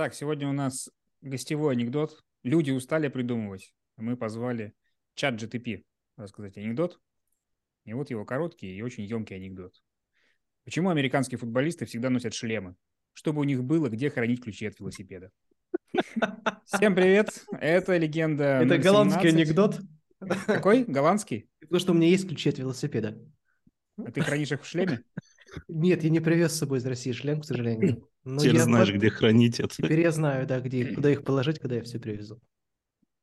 Так, сегодня у нас гостевой анекдот. Люди устали придумывать. Мы позвали чат GTP рассказать анекдот. И вот его короткий и очень емкий анекдот. Почему американские футболисты всегда носят шлемы? Чтобы у них было где хранить ключи от велосипеда. Всем привет, это легенда Это 017. голландский анекдот. Какой? Голландский? Потому что у меня есть ключи от велосипеда. А ты хранишь их в шлеме? Нет, я не привез с собой из России шлем, к сожалению. Но Теперь я знаешь, под- где хранить это. Теперь я знаю, да, где, их- куда их положить, когда я все привезу.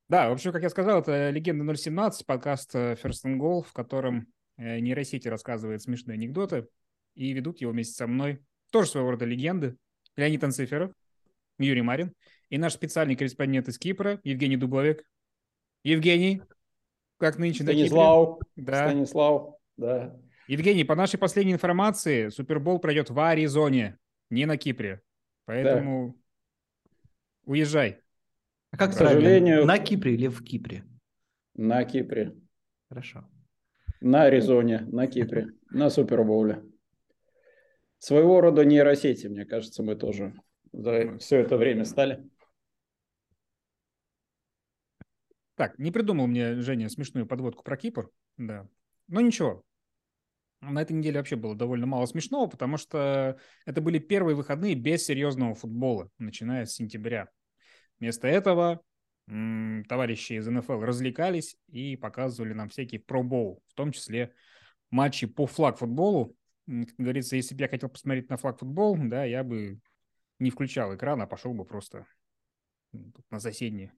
Да, в общем, как я сказал, это «Легенда 017», подкаст э, First and Goal, в котором э, нейросети рассказывает смешные анекдоты, и ведут его вместе со мной тоже своего рода легенды. Леонид Анциферов, Юрий Марин и наш специальный корреспондент из Кипра Евгений Дубовик. Евгений, как нынче на Кипре? Станислав, Да. Станислав, да. Евгений, по нашей последней информации, Супербол пройдет в Аризоне, не на Кипре. Поэтому уезжай. А как К сожалению- На Кипре или в Кипре? На Кипре, Хорошо. на Аризоне, на Кипре, на Супербоуле. Своего рода нейросети, мне кажется, мы тоже за все это время стали. Так, не придумал мне Женя смешную подводку про Кипр, да. Но ничего. На этой неделе вообще было довольно мало смешного, потому что это были первые выходные без серьезного футбола, начиная с сентября. Вместо этого товарищи из НФЛ развлекались и показывали нам всякие пробоу, в том числе матчи по флаг-футболу. Как говорится, если бы я хотел посмотреть на флаг-футбол, да, я бы не включал экран, а пошел бы просто на соседнее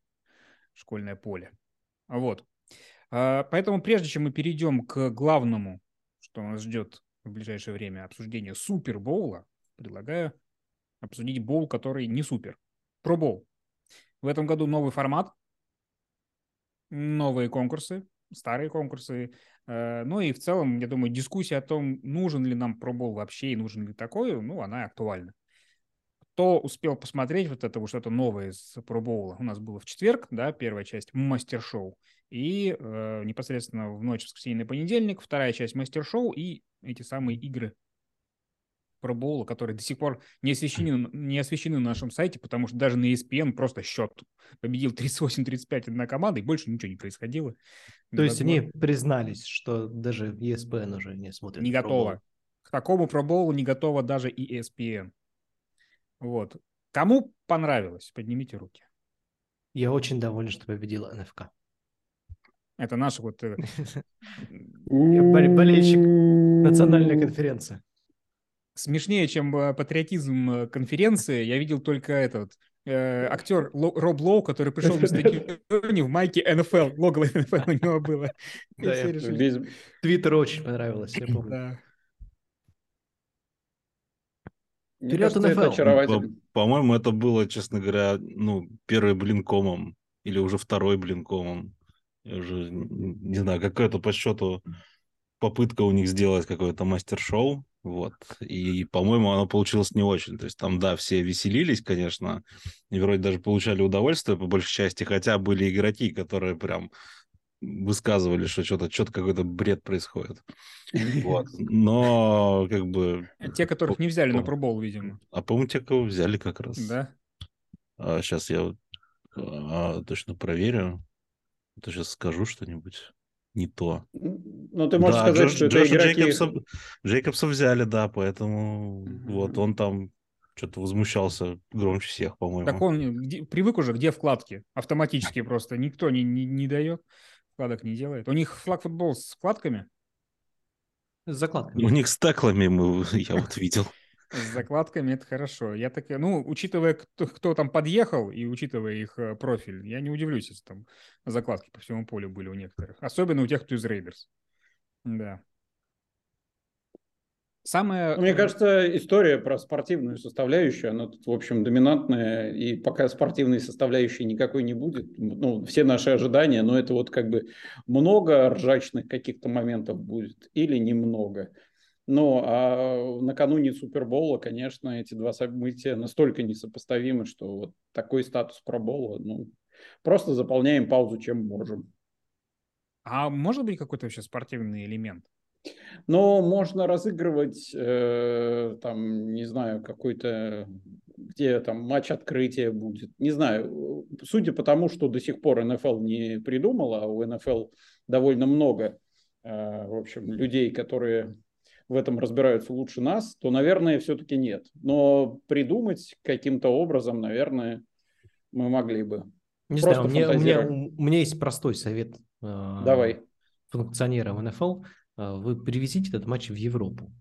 школьное поле. Вот. А, Поэтому прежде чем мы перейдем к главному, что нас ждет в ближайшее время, обсуждение Супербоула, предлагаю обсудить боул, который не супер. Пробоул. В этом году новый формат, новые конкурсы, старые конкурсы. Э, Ну и в целом, я думаю, дискуссия о том, нужен ли нам пробол вообще и нужен ли такой, ну, она актуальна. Кто успел посмотреть вот это вот что-то новое из пробоула? У нас было в четверг, да, первая часть мастер-шоу. И э, непосредственно в ночь воскресенье на понедельник вторая часть мастер-шоу и эти самые игры пробоула, которые до сих пор не освещены, не освещены на нашем сайте, потому что даже на ESPN просто счет победил 38-35 одна команда, и больше ничего не происходило. То есть они признались, что даже ESPN уже не смотрит. не Pro готова. К такому пробоулу не готова даже и ESPN. Вот. Кому понравилось? Поднимите руки. Я очень доволен, что победила НФК. Это наш вот... э, болельщик Национальная конференция. Смешнее, чем э, патриотизм э, конференции, я видел только этот актер Роб Лоу, который пришел на стадионе в майке НФЛ. Логово НФЛ у него было. Твиттер очень понравилось, я помню. Да. Мне Вперед, кажется, это NFL. очаровательно. По-моему, это было, честно говоря, ну, первый блин комом или уже второй блин комом. Я уже не знаю, какая-то по счету попытка у них сделать какое-то мастер-шоу. Вот. И, по-моему, оно получилось не очень. То есть там, да, все веселились, конечно, и вроде даже получали удовольствие по большей части, хотя были игроки, которые прям высказывали, что что-то что какой-то бред происходит. Вот. Но, как бы... Те, которых не взяли на пробол, видимо. А по-моему, те, кого взяли как раз. Да. сейчас я вот, а, точно проверю. А то сейчас скажу что-нибудь не то. Ну, ты можешь Да, сказать, Джош- что это Джоша игроки... Джейкобса, Джейкобса взяли, да, поэтому Мгм. вот он там что-то возмущался громче всех, по-моему. Так он где- привык уже, где вкладки? Автоматически просто. Никто не, не, не дает. Вкладок не делает. У них флаг футбол с вкладками, С закладками. У них с теклами мы, я вот видел. с закладками, это хорошо. Я так, ну, учитывая, кто, кто там подъехал и учитывая их э, профиль, я не удивлюсь, если там закладки по всему полю были у некоторых. Особенно у тех, кто из Рейдерс. Да. Самое... Ну, Мне э, кажется, история про спортивную составляющую, она тут, в общем, доминантная, и пока спортивной составляющей никакой не будет, ну, все наши ожидания, но это вот как бы много ржачных каких-то моментов будет или немного. Но а накануне Супербола, конечно, эти два события настолько несопоставимы, что вот такой статус пробола, ну, просто заполняем паузу, чем можем. А может быть какой-то вообще спортивный элемент? Но можно разыгрывать, э, там, не знаю, какой-то где там матч открытия будет. Не знаю, судя по тому, что до сих пор НФЛ не придумала, а у НФЛ довольно много, э, в общем, людей, которые в этом разбираются лучше нас, то, наверное, все-таки нет. Но придумать каким-то образом, наверное, мы могли бы. Не Просто знаю, у меня, у, меня, у меня есть простой совет. Э, Давай. Функционерам НФЛ. Э, вы привезите этот матч в Европу.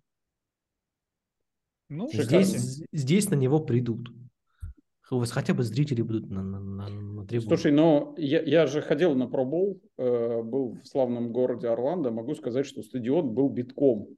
Ну, здесь, здесь на него придут. У вас хотя бы зрители будут на, на, на, на трибуне. Слушай, но я, я же ходил на пробол, э, был в славном городе Орландо. Могу сказать, что стадион был битком.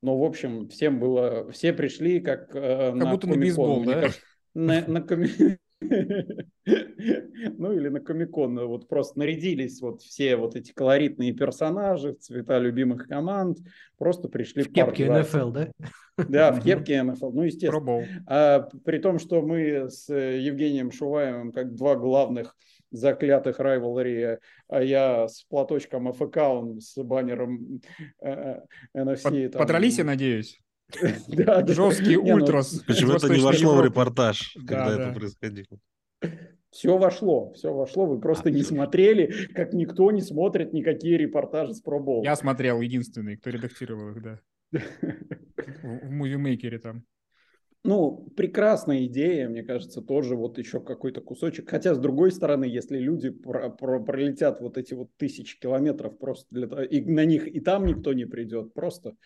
Но, в общем, всем было... Все пришли как, э, как на будто на бейсбол, да? На, на, коми... Ну или на Комикон вот просто нарядились вот все вот эти колоритные персонажи, цвета любимых команд, просто пришли в кепке НФЛ, да? Да, в кепке НФЛ, ну естественно. А, при том, что мы с Евгением Шуваевым как два главных заклятых райвелри, а я с платочком АФК, он с баннером э, NFC. Подрались, я надеюсь? Жесткий ну, ультрас. Почему это не вошло в репортаж, когда это происходило? Все вошло, все вошло. Вы просто не смотрели, как никто не смотрит никакие репортажи с пробол. Я смотрел, единственный, кто редактировал их, да. В мувимейкере там. Ну, прекрасная идея, мне кажется, тоже вот еще какой-то кусочек. Хотя, с другой стороны, если люди про про пролетят вот эти вот тысячи километров просто для того, и на них и там никто не придет, просто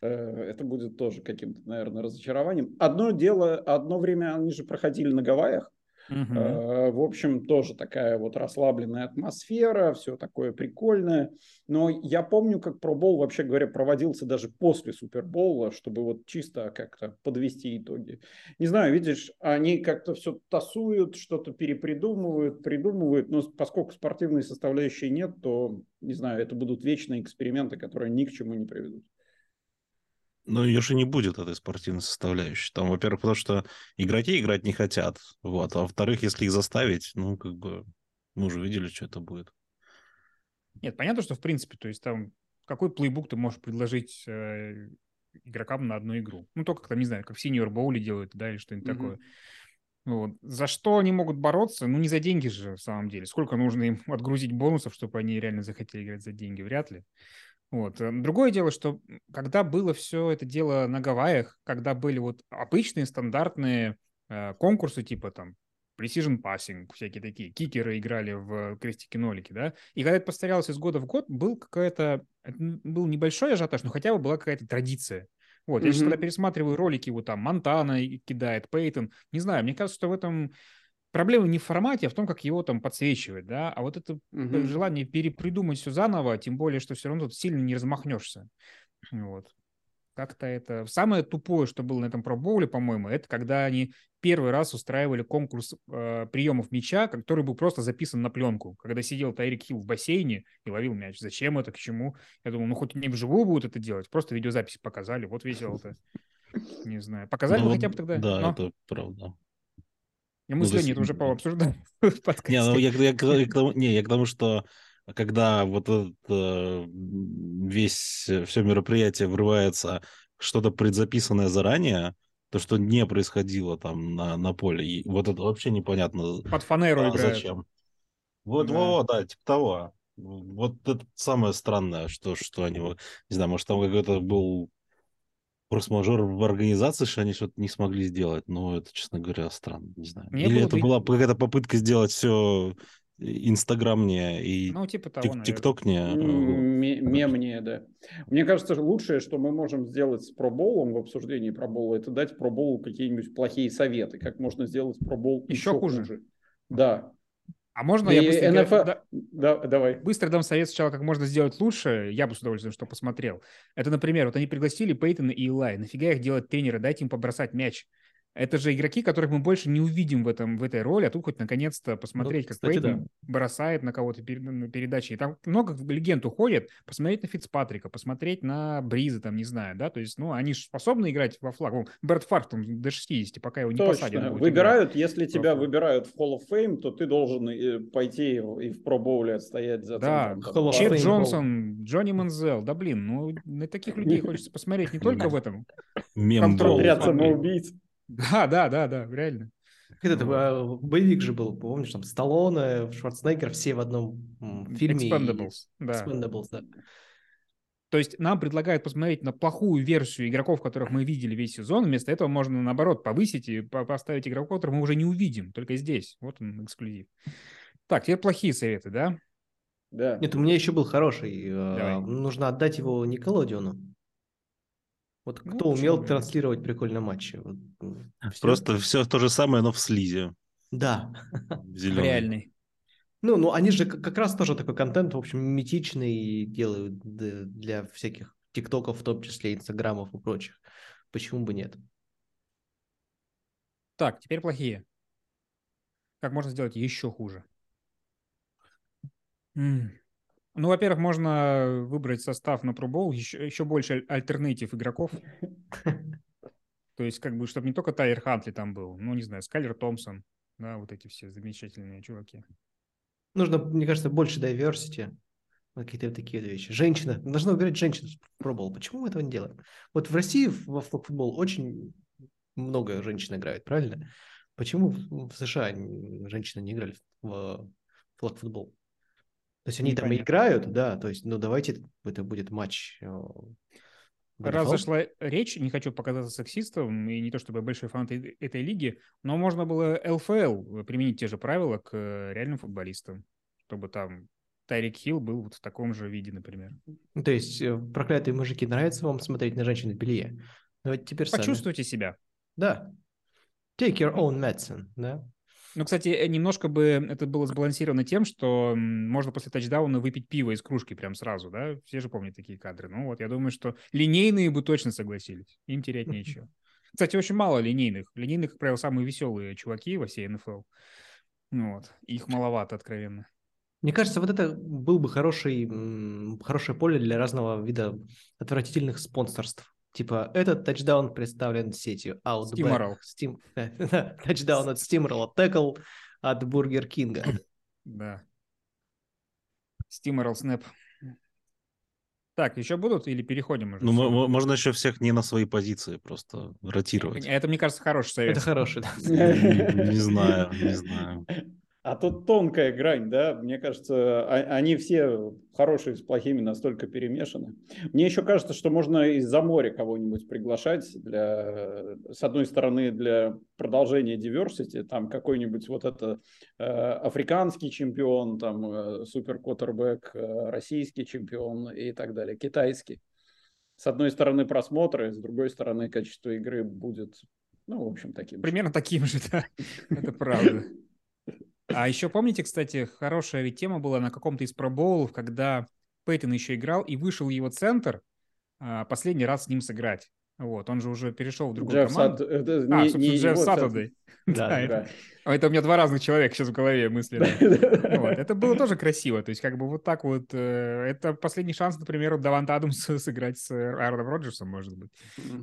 это будет тоже каким-то, наверное, разочарованием. Одно дело, одно время они же проходили на Гавайях. Угу. В общем, тоже такая вот расслабленная атмосфера, все такое прикольное. Но я помню, как пробол, вообще говоря, проводился даже после Супербола, чтобы вот чисто как-то подвести итоги. Не знаю, видишь, они как-то все тасуют, что-то перепридумывают, придумывают, но поскольку спортивной составляющей нет, то, не знаю, это будут вечные эксперименты, которые ни к чему не приведут. Но ее же не будет, этой спортивной составляющей. Там, во-первых, потому что игроки играть не хотят. Вот. А во-вторых, если их заставить, ну, как бы, мы уже видели, что это будет. Нет, понятно, что в принципе, то есть там какой плейбук ты можешь предложить э, игрокам на одну игру? Ну, только, там, не знаю, как в Senior Bowl делают, да, или что-нибудь mm-hmm. такое. Вот. За что они могут бороться? Ну, не за деньги же, в самом деле. Сколько нужно им отгрузить бонусов, чтобы они реально захотели играть за деньги? Вряд ли. Вот. Э, другое дело, что когда было все это дело на Гавайях, когда были вот обычные стандартные э, конкурсы типа там precision passing, всякие такие, кикеры играли в крестики-нолики, да, и когда это повторялось из года в год, был какая-то, был небольшой ажиотаж, но хотя бы была какая-то традиция. Вот, mm-hmm. я сейчас, когда пересматриваю ролики, вот там Монтана кидает, Пейтон, не знаю, мне кажется, что в этом Проблема не в формате, а в том, как его там подсвечивать, да, а вот это угу. желание перепридумать все заново, тем более, что все равно тут сильно не размахнешься. Вот. Как-то это... Самое тупое, что было на этом пробоуле, по-моему, это когда они первый раз устраивали конкурс э, приемов мяча, который был просто записан на пленку. Когда сидел Тайрик Хилл в бассейне и ловил мяч. Зачем это, к чему? Я думал, ну хоть не вживую будут это делать, просто видеозапись показали, вот весело-то. Не знаю. Показали ну, хотя бы тогда? Да, Но... это правда. И мы ну, с Леней это уже пообсуждаем в подкасте. Не, ну, я, я, я, к тому, не, я к тому, что когда вот этот э, весь, все мероприятие врывается что-то предзаписанное заранее, то, что не происходило там на, на поле, и вот это вообще непонятно. Под фанеру а. Зачем? Вот, да. Во, да, типа того. Вот это самое странное, что, что они, не знаю, может, там какой-то был форс-мажор в организации, что они что-то не смогли сделать. Но это, честно говоря, странно, не знаю. Не Или это была какая-то попытка сделать все инстаграмнее и ну, типа того, тиктокнее. Мемнее, да. Мне кажется, лучшее, что мы можем сделать с проболом в обсуждении пробола, это дать проболу какие-нибудь плохие советы, как можно сделать пробол еще, еще хуже. хуже. Да, а можно и я быстро, НФЛ... да, да, давай. быстро дам совет сначала, как можно сделать лучше? Я бы с удовольствием что посмотрел. Это, например, вот они пригласили Пейтона и Илай. Нафига их делать тренера? Дайте им побросать мяч. Это же игроки, которых мы больше не увидим в, этом, в этой роли, а тут хоть наконец-то посмотреть, ну, как кстати, Пейтон да. бросает на кого-то пер, на передаче. И там много легенд уходит. Посмотреть на Фицпатрика, посмотреть на Бриза, там, не знаю, да, то есть, ну, они же способны играть во флаг. Вон, Брэд Фарк там до 60, пока его не Точно. посадят. Выбирают, играть. если тебя Просто. выбирают в Hall of Fame, то ты должен э, пойти и в Pro Bowl отстоять за Да, Чет Джонсон, Джонни Манзел, да блин, ну, на таких людей хочется посмотреть не только в этом. Мем Отряд самоубийц. Да, да, да, да, реально. Этот а, боевик же был, помнишь, там Сталлоне, Шварценеггер, все в одном фильме. и- Expendables, да. Expendables, да. То есть нам предлагают посмотреть на плохую версию игроков, которых мы видели весь сезон. Вместо этого можно, наоборот, повысить и по- поставить игроков, которых мы уже не увидим, только здесь. Вот он, эксклюзив. Так, теперь плохие советы, да? Да. Нет, у меня еще был хороший. э, Давай. Нужно отдать его Николодиону. Вот Ну, кто умел нет? транслировать прикольно матчи. Вот, м, всё. Просто все то же самое, но в слизе. Да. Зеленый. Реальный. Ну, ну, они же как раз тоже такой контент, в общем, митичный делают для всяких тиктоков, в том числе инстаграмов и прочих. Почему бы нет? Так, теперь плохие. Как можно сделать еще хуже? М. Ну, во-первых, можно выбрать состав на Bowl, еще, еще больше аль- альтернатив игроков. То есть, как бы, чтобы не только Тайер Хантли там был, ну, не знаю, Скайлер Томпсон, да, вот эти все замечательные чуваки. Нужно, мне кажется, больше diversity. Какие-то такие вещи. Женщина. Должна выбирать женщину в Bowl. Почему мы этого не делаем? Вот в России во футбол очень много женщин играют, правильно? Почему в США женщины не играли в флаг-футбол? То есть они там Непонятно. играют, да, то есть, ну давайте это будет матч. э, Раз зашла речь, не хочу показаться сексистом, и не то чтобы я большой фанат этой лиги, но можно было ЛФЛ применить те же правила к э, реальным футболистам, чтобы там Тайрик Хилл был вот в таком же виде, например. Ну, То есть, э, проклятые мужики, нравится вам смотреть на женщин в белье? Давайте теперь сами. Почувствуйте себя. Да. Take your own medicine, да? Ну, кстати, э, немножко бы это было сбалансировано тем, что можно после тачдауна выпить пиво из кружки прям сразу, да? Все же помнят такие кадры. Ну вот, я думаю, что линейные бы точно согласились. Им терять нечего. Кстати, очень мало линейных. Линейных, как правило, самые веселые чуваки во всей НФЛ. Ну вот. Их маловато, откровенно. Мне кажется, вот это был бы хороший, хорошее поле для разного вида отвратительных спонсорств. Типа, этот тачдаун представлен сетью Outback. Steamroll. Steam- Тачдаун от Steamroll, текл от Бургер Кинга. Да. Steamer Snap. Так, еще будут или переходим уже? Ну, мо- можно еще всех не на свои позиции просто ротировать. Это, мне кажется, хороший совет. Это хороший, да. Не знаю, не знаю. А тут тонкая грань, да, мне кажется, а- они все хорошие с плохими настолько перемешаны. Мне еще кажется, что можно из-за моря кого-нибудь приглашать для, с одной стороны, для продолжения diversity, там какой-нибудь вот это э, африканский чемпион, там э, супер э, российский чемпион и так далее, китайский. С одной стороны просмотры, с другой стороны качество игры будет, ну, в общем, таким. Примерно таким же, да. Это правда. А еще помните, кстати, хорошая ведь тема была на каком-то из пробоулов, когда Пейтон еще играл, и вышел его центр а, последний раз с ним сыграть. Вот, он же уже перешел в другую Джефф команду. Сат- это А, не- собственно, не Джефф. Саттердей. Да, Да, это- Да. А Это у меня два разных человека сейчас в голове. Ну Вот. Это было тоже красиво. То есть, как бы вот так вот. э, Это последний шанс, например, у Даванта Адамса сыграть с э, Аароном Роджерсом, может быть.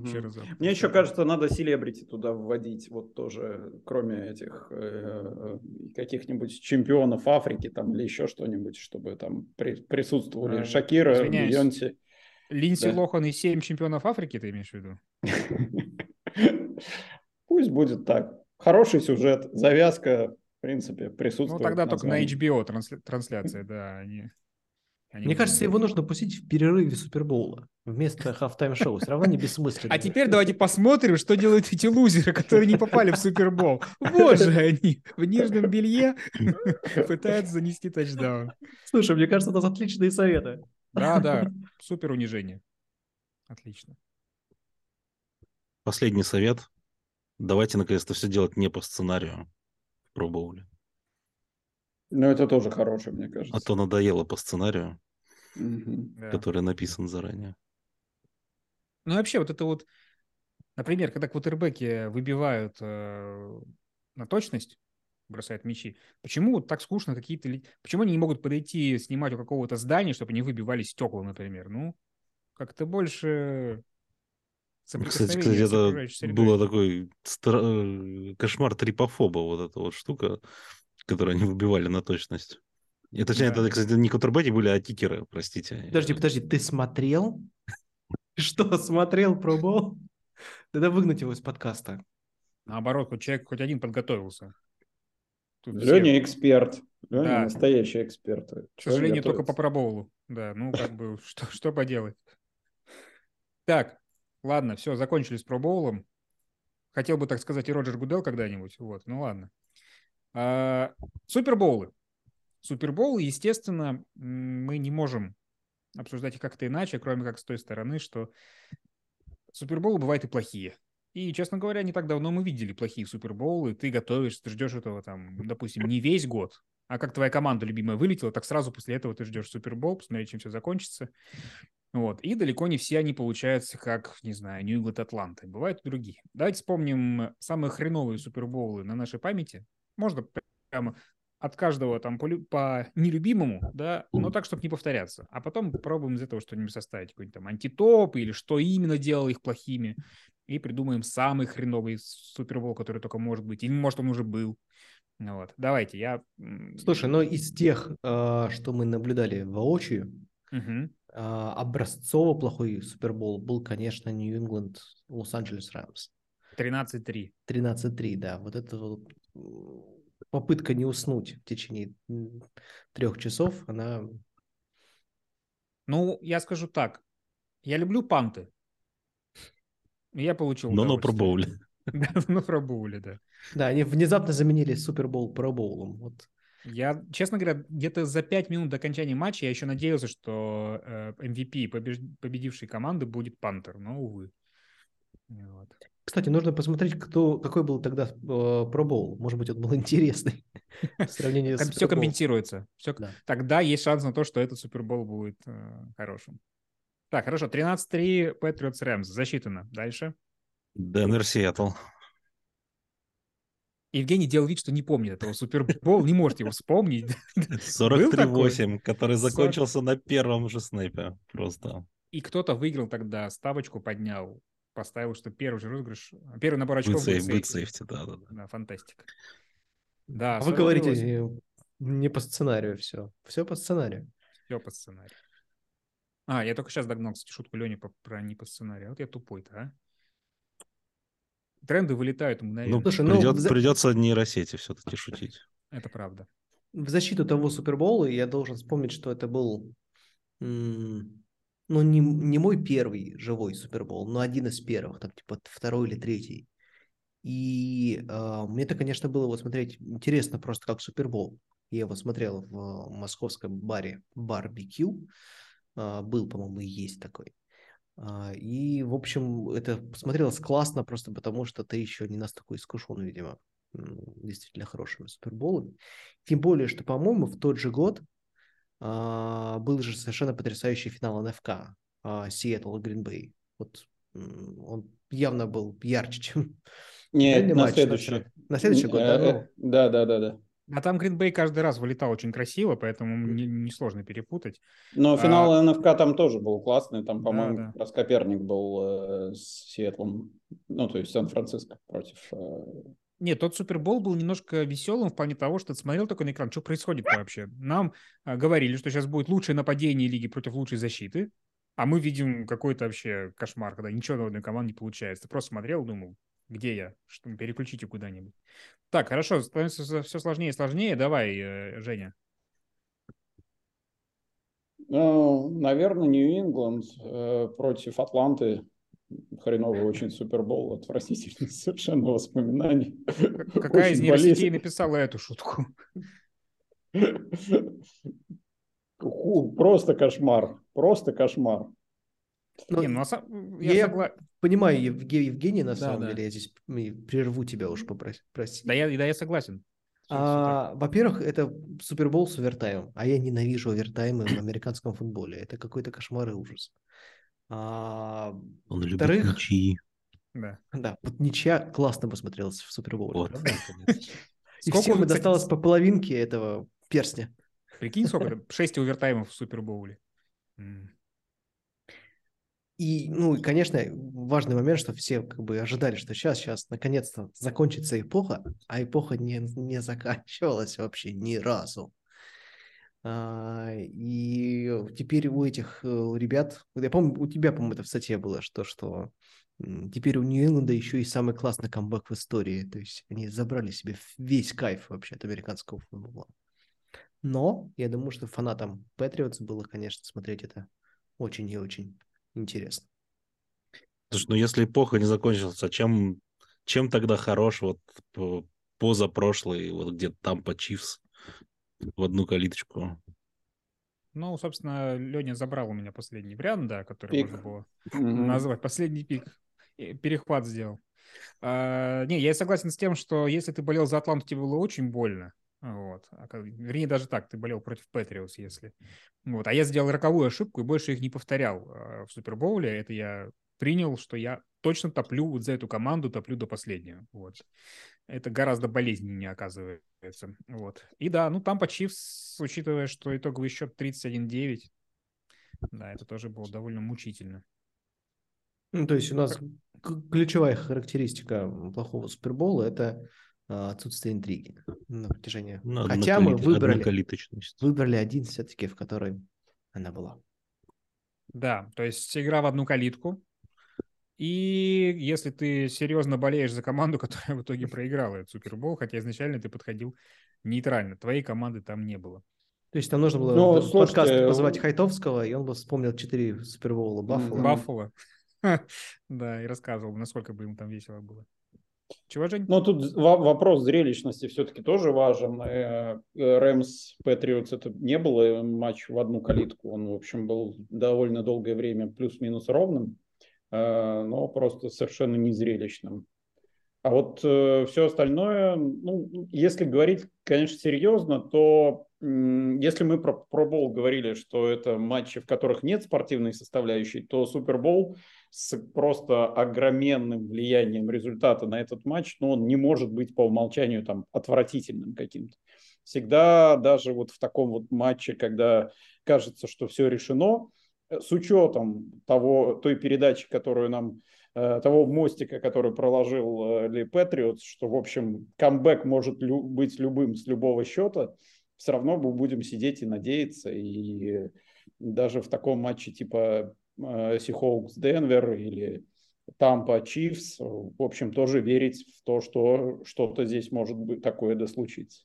Еще разок. Мне еще кажется, надо селебрити туда вводить, вот тоже, кроме этих э, каких-нибудь чемпионов Африки там или еще что-нибудь, чтобы там при- присутствовали Э, Шакира, извиняюсь. Бейонсе. Линдси Да. Лохан и семь чемпионов Африки, ты имеешь в виду? Пусть будет так. Хороший сюжет, завязка, в принципе, Ну, присутствует. тогда в только на. HBO трансля- трансляция, да. Они, они Мне кажется, его нужно пустить в перерыве Супербоула вместо хафтайм шоу. Все равно не бессмысленно. А теперь давайте посмотрим, что делают эти лузеры, которые не попали в Супербол. Вот же они в нижнем белье пытаются занести тачдаун. Слушай, мне кажется, у нас отличные советы. Да, да, супер унижение. Отлично. Последний совет. Давайте наконец-то все делать не по сценарию Bowl. Ну, это тоже хороший, мне кажется. А то надоело по сценарию. Да. который написан заранее. Ну, вообще, вот это вот, например, когда квотербеки выбивают э, на точность, бросают мячи, почему вот так скучно какие-то... Почему они не могут подойти снимать у какого-то здания, чтобы они выбивали стекла, например? Ну, как-то больше... Кстати, соприкосновения кстати, с это было такой стра- э, кошмар трипофоба, вот эта вот штука, которую они выбивали на точность. И, точнее, Да. это, кстати, не кутербеки были, а кикеры, простите. Подожди, подожди, ты смотрел? Что, смотрел Bowl? Тогда выгнать его из подкаста. Наоборот, хоть человек хоть один подготовился. Леня эксперт. Леня да. настоящий эксперт. К сожалению, только по пробоулу. Да, ну как бы что, что поделать. Так, ладно, все, закончили с пробоулом. Хотел бы, так сказать, и Роджер Гудел когда-нибудь. Вот, ну ладно. А, супербоулы. Супербоулы, естественно, мы не можем обсуждать их как-то иначе, кроме как с той стороны, что супербоулы бывают и плохие. И, честно говоря, не так давно мы видели плохие супербоулы. Ты готовишься, ты ждешь этого там, допустим, не весь год, а как твоя команда любимая вылетела, так сразу после этого ты ждешь супербол, посмотреть, чем все закончится. Вот. И далеко не все они получаются, как, не знаю, Нью-Ингланд Атланты. Бывают и другие. Давайте вспомним самые хреновые суперболы на нашей памяти. Можно прямо от каждого там по, по нелюбимому, да, но так, чтобы не повторяться. А потом попробуем из этого что-нибудь составить, какой-нибудь там антитоп или что именно делало их плохими, и придумаем самый хреновый супербол, который только может быть, или может он уже был. Вот. Давайте, я... Слушай, но из тех, а, что мы наблюдали воочию, угу. образцово плохой супербол был, конечно, Нью-Ингланд, Лос-Анджелес Рэмс. 13-3. 13-3, да. Вот это вот попытка не уснуть в течение трех часов, она... Ну, я скажу так. Я люблю панты. Я получил Но на пробоуле. Да, на пробоуле, да. Да, они внезапно заменили Супербол пробоулом. Вот. Я, честно говоря, где-то за пять минут до окончания матча я еще надеялся, что э, MVP побеж... победившей команды будет Пантер, но, увы. Вот. Кстати, нужно посмотреть, кто, какой был тогда э, пробол. Может быть, он был интересный в сравнении с Все компенсируется. Все... Да. Тогда есть шанс на то, что этот Супербол будет э, хорошим. Так, хорошо. 13-3 Patriots Rams. Засчитано. Дальше. Денвер Сиэтл. Евгений делал вид, что не помнит этого Супербол, не может его вспомнить. 43-8, который закончился 40... на первом же снэпе. Просто. И кто-то выиграл тогда, ставочку поднял поставил, что первый же розыгрыш, первый набор очков был сейфти. да, да, да. Да, фантастика. Да, а вы говорите не по сценарию все. Все по сценарию. Все по сценарию. А, я только сейчас догнал, кстати, шутку Лени про не по сценарию. Вот я тупой-то, а? Тренды вылетают мгновенно. Ну, Слушай, ну, придет, за... придется нейросети все-таки шутить. Это правда. В защиту того Супербола я должен вспомнить, что это был ну, не, не мой первый живой Супербол, но один из первых, там, типа, второй или третий. И э, мне это, конечно, было вот смотреть интересно просто как Супербол. Я его смотрел в московском баре Барбекю. Э, был, по-моему, и есть такой. Э, и, в общем, это смотрелось классно просто потому, что ты еще не настолько искушен, видимо, действительно хорошими суперболами. Тем более, что, по-моему, в тот же год был же совершенно потрясающий финал НФК Сиэтл и Гринбей. Вот он явно был ярче, чем Нет, на матч, следующий. На следующий год, да? Ну... Да, да, да, да. А там Гринбей каждый раз вылетал очень красиво, поэтому несложно не перепутать. Но финал а... НФК там тоже был классный. Там, по-моему, да, да. как раз Коперник был э, с Сиэтлом, ну, то есть Сан-Франциско против э, нет, тот Супербол был немножко веселым в плане того, что ты смотрел такой на экран, что происходит вообще. Нам а, говорили, что сейчас будет лучшее нападение лиги против лучшей защиты, а мы видим какой-то вообще кошмар, когда ничего на одной команде не получается. Ты просто смотрел, думал, где я? Что, переключите куда-нибудь. Так, хорошо, становится все сложнее и сложнее. Давай, э, Женя. Ну, наверное, Нью-Ингланд э, против Атланты хреновый очень Супербол, отвратительный совершенно воспоминаний. Какая очень из нейросетей написала эту шутку? Просто кошмар, просто кошмар. Ну, не, ну, а я, я согла... понимаю, Евгений, на да, самом да. деле, я здесь прерву тебя уж попросить. Да я, да, я согласен. А, во-первых, это Супербол с овертаймом, а я ненавижу овертаймы в американском футболе. Это какой-то кошмар и ужас. А, Он любит ничьи. Да. да, вот ничья классно посмотрелась в Супербоуле. Вот. И сколько всем досталось по половинке этого перстня. Прикинь, сколько? Шесть овертаймов в Супербоуле. И, ну, и, конечно, важный момент, что все как бы ожидали, что сейчас, сейчас, наконец-то закончится эпоха, а эпоха не, не заканчивалась вообще ни разу. А, и теперь у этих э, ребят, я помню, у тебя, по-моему, это в статье было, что, что теперь у Нью-Ингланда еще и самый классный камбэк в истории. То есть они забрали себе весь кайф вообще от американского футбола. Но я думаю, что фанатам Патриотс было, конечно, смотреть это очень и очень интересно. Слушай, ну если эпоха не закончилась, а чем, чем тогда хорош вот позапрошлый, вот где-то там по Чивс в одну калиточку? Ну, собственно, Леня забрал у меня последний вариант, да, который пик. можно было mm-hmm. назвать. Последний пик. Перехват сделал. А, не, я согласен с тем, что если ты болел за Атланту, тебе было очень больно. Вот. А вернее, даже так, ты болел против Патриос, если. Вот. А я сделал роковую ошибку и больше их не повторял а, в Супербоуле. Это я принял, что я точно топлю вот за эту команду, топлю до последнего. Вот. Это гораздо болезненнее оказывается. Вот. И да, ну там по Чивс, учитывая, что итоговый счет 31-9, да, это тоже было довольно мучительно. Ну, то есть у нас ключевая характеристика плохого Супербола – это а, отсутствие интриги на протяжении. Ну, Хотя мы выбрали, выбрали один все-таки, в которой она была. Да, то есть игра в одну калитку, и если ты серьезно болеешь за команду, которая в итоге проиграла этот Супербол, хотя изначально ты подходил нейтрально, твоей команды там не было. То есть там нужно было Но, в слушайте, подкаст э, позвать Хайтовского, и он бы вспомнил четыре Супербола Баффало. Баффало. Да, и рассказывал, насколько бы ему там весело было. Чего, Жень? Ну, тут вопрос зрелищности все-таки тоже важен. Э, э, Рэмс Патриотс это не было матч в одну калитку. Он, в общем, был довольно долгое время плюс-минус ровным. Э, но просто совершенно незрелищным. А вот э, все остальное, ну, если говорить, конечно, серьезно, то э, если мы про пробол говорили, что это матчи, в которых нет спортивной составляющей, то Супербол с просто огроменным влиянием результата на этот матч, ну, он не может быть по умолчанию там отвратительным каким-то. Всегда даже вот в таком вот матче, когда кажется, что все решено, с учетом того, той передачи, которую нам э, того мостика, который проложил э, Ли Патриотс, что, в общем, камбэк может лю- быть любым с любого счета, все равно мы будем сидеть и надеяться. И даже в таком матче типа Сихоукс Денвер или Тампа Чивс, в общем, тоже верить в то, что что-то здесь может быть такое да случится.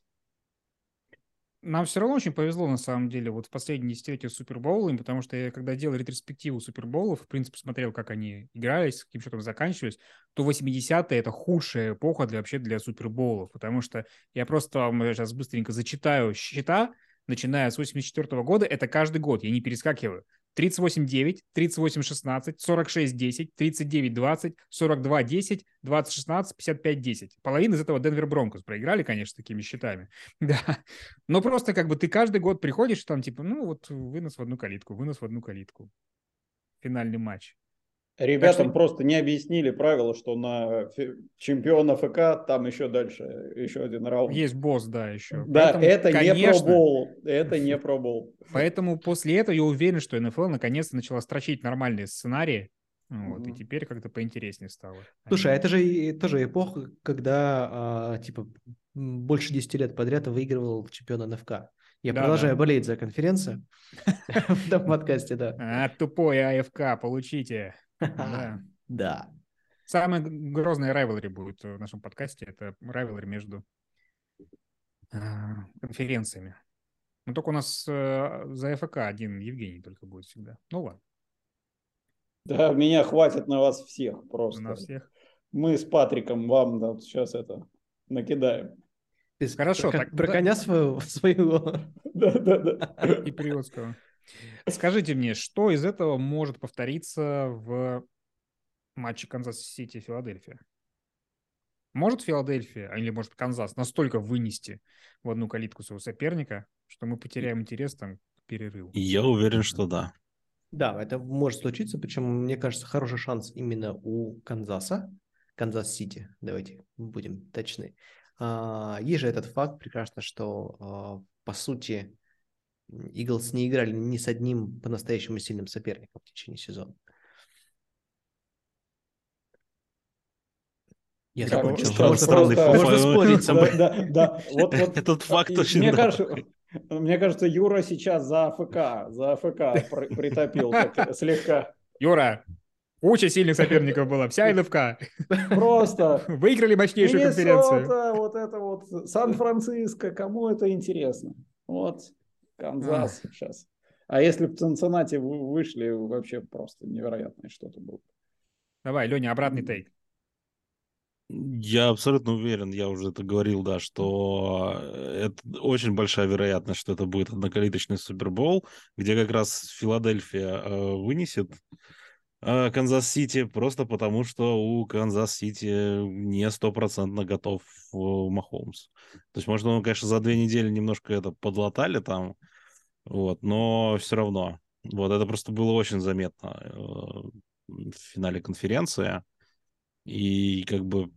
Нам все равно очень повезло, на самом деле, вот в последние десятилетия с Супербоулами, потому что я, когда делал ретроспективу Супербоулов, в принципе, смотрел, как они игрались, каким счетом заканчивались, то 80-е — это худшая эпоха для, вообще для Супербоулов, потому что я просто вам сейчас быстренько зачитаю счета, начиная с 84 года, это каждый год, я не перескакиваю. 38-9, 38-16, 46-10, 39-20, 42-10, 20-16, 55-10. Половина из этого Денвер Бронкос проиграли, конечно, такими счетами. Да. Но просто как бы ты каждый год приходишь, там типа, ну вот вынос в одну калитку, вынос в одну калитку. Финальный матч. Ребятам что... просто не объяснили правила, что на чемпиона ФК там еще дальше, еще один раунд. Есть босс, да, еще. Да, Поэтому, это конечно, не пробол. Это не пробол. Поэтому после этого я уверен, что НФЛ наконец-то начала строчить нормальные сценарии. Вот, mm-hmm. и теперь как-то поинтереснее стало. Слушай, а это же тоже эпоха, когда а, типа больше 10 лет подряд выигрывал чемпион НФК. Я да, продолжаю да. болеть за конференцию в этом подкасте, да. А, тупой АФК, получите. Да. Самый грозный райвелри будет в нашем подкасте. Это райвелри между а, конференциями. Но только у нас э, за ФК один Евгений только будет всегда. Ну ладно. Да, меня хватит на вас всех просто. На всех. Мы с Патриком вам да, сейчас это накидаем. Хорошо. Про, так, про да. коня своего. своего. Да, да, да. И Приотского. Скажите мне, что из этого может повториться в матче Канзас-Сити и Филадельфия? Может Филадельфия, или может Канзас настолько вынести в одну калитку своего соперника, что мы потеряем интерес там к перерыву? Я уверен, что да. Да, это может случиться, причем, мне кажется, хороший шанс именно у Канзаса, Канзас-Сити, давайте будем точны. А, есть же этот факт прекрасно, что, а, по сути, Eagles не играли ни с одним по-настоящему сильным соперником в течение сезона. Я да, закончил. Можно, просто, можно спорить со мной. Да, да, Вот, вот, Этот факт очень мне кажется, мне кажется, Юра сейчас за АФК, за АФК притопил слегка. Юра, Куча сильных соперников была, вся НФК. Просто Выиграли мощнейшую конференцию. Вот это вот, Сан-Франциско, кому это интересно? Вот, Канзас сейчас. А если бы в Цинциннати вы- вышли, вообще просто невероятное что-то было. Давай, Леня, обратный тейк. Я абсолютно уверен, я уже это говорил, да, что это очень большая вероятность, что это будет однокалиточный Супербол, где как раз Филадельфия э, вынесет э, Канзас-Сити просто потому, что у Канзас-Сити не стопроцентно готов э, Махомс. То есть, может, он, конечно, за две недели немножко это подлатали там, вот, но все равно. Вот, это просто было очень заметно э, в финале конференции. И как бы,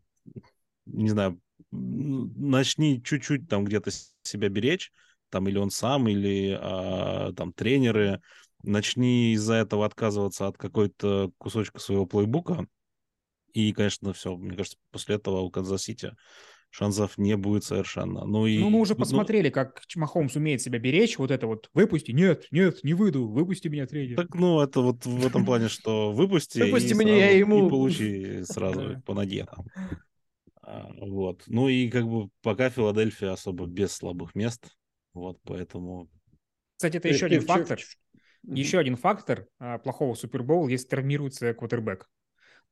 не знаю, начни чуть-чуть там где-то себя беречь, там или он сам, или а, там тренеры, начни из-за этого отказываться от какой-то кусочка своего плейбука, и, конечно, все, мне кажется, после этого у Канзас-Сити шансов не будет совершенно. Ну, и, Ну, мы уже ну, посмотрели, как Ч- Махомс умеет себя беречь. Вот это вот, выпусти, нет, нет, не выйду, выпусти меня, тренер. Так, ну, это вот в этом плане, что выпусти, Выпусти меня, я ему- и получи сразу по ноге там. А, Вот. Ну и как бы пока Филадельфия особо без слабых мест. Вот, поэтому... Кстати, это То есть еще один в чё- фактор. Еще один фактор плохого Супербоула, если травмируется квотербек.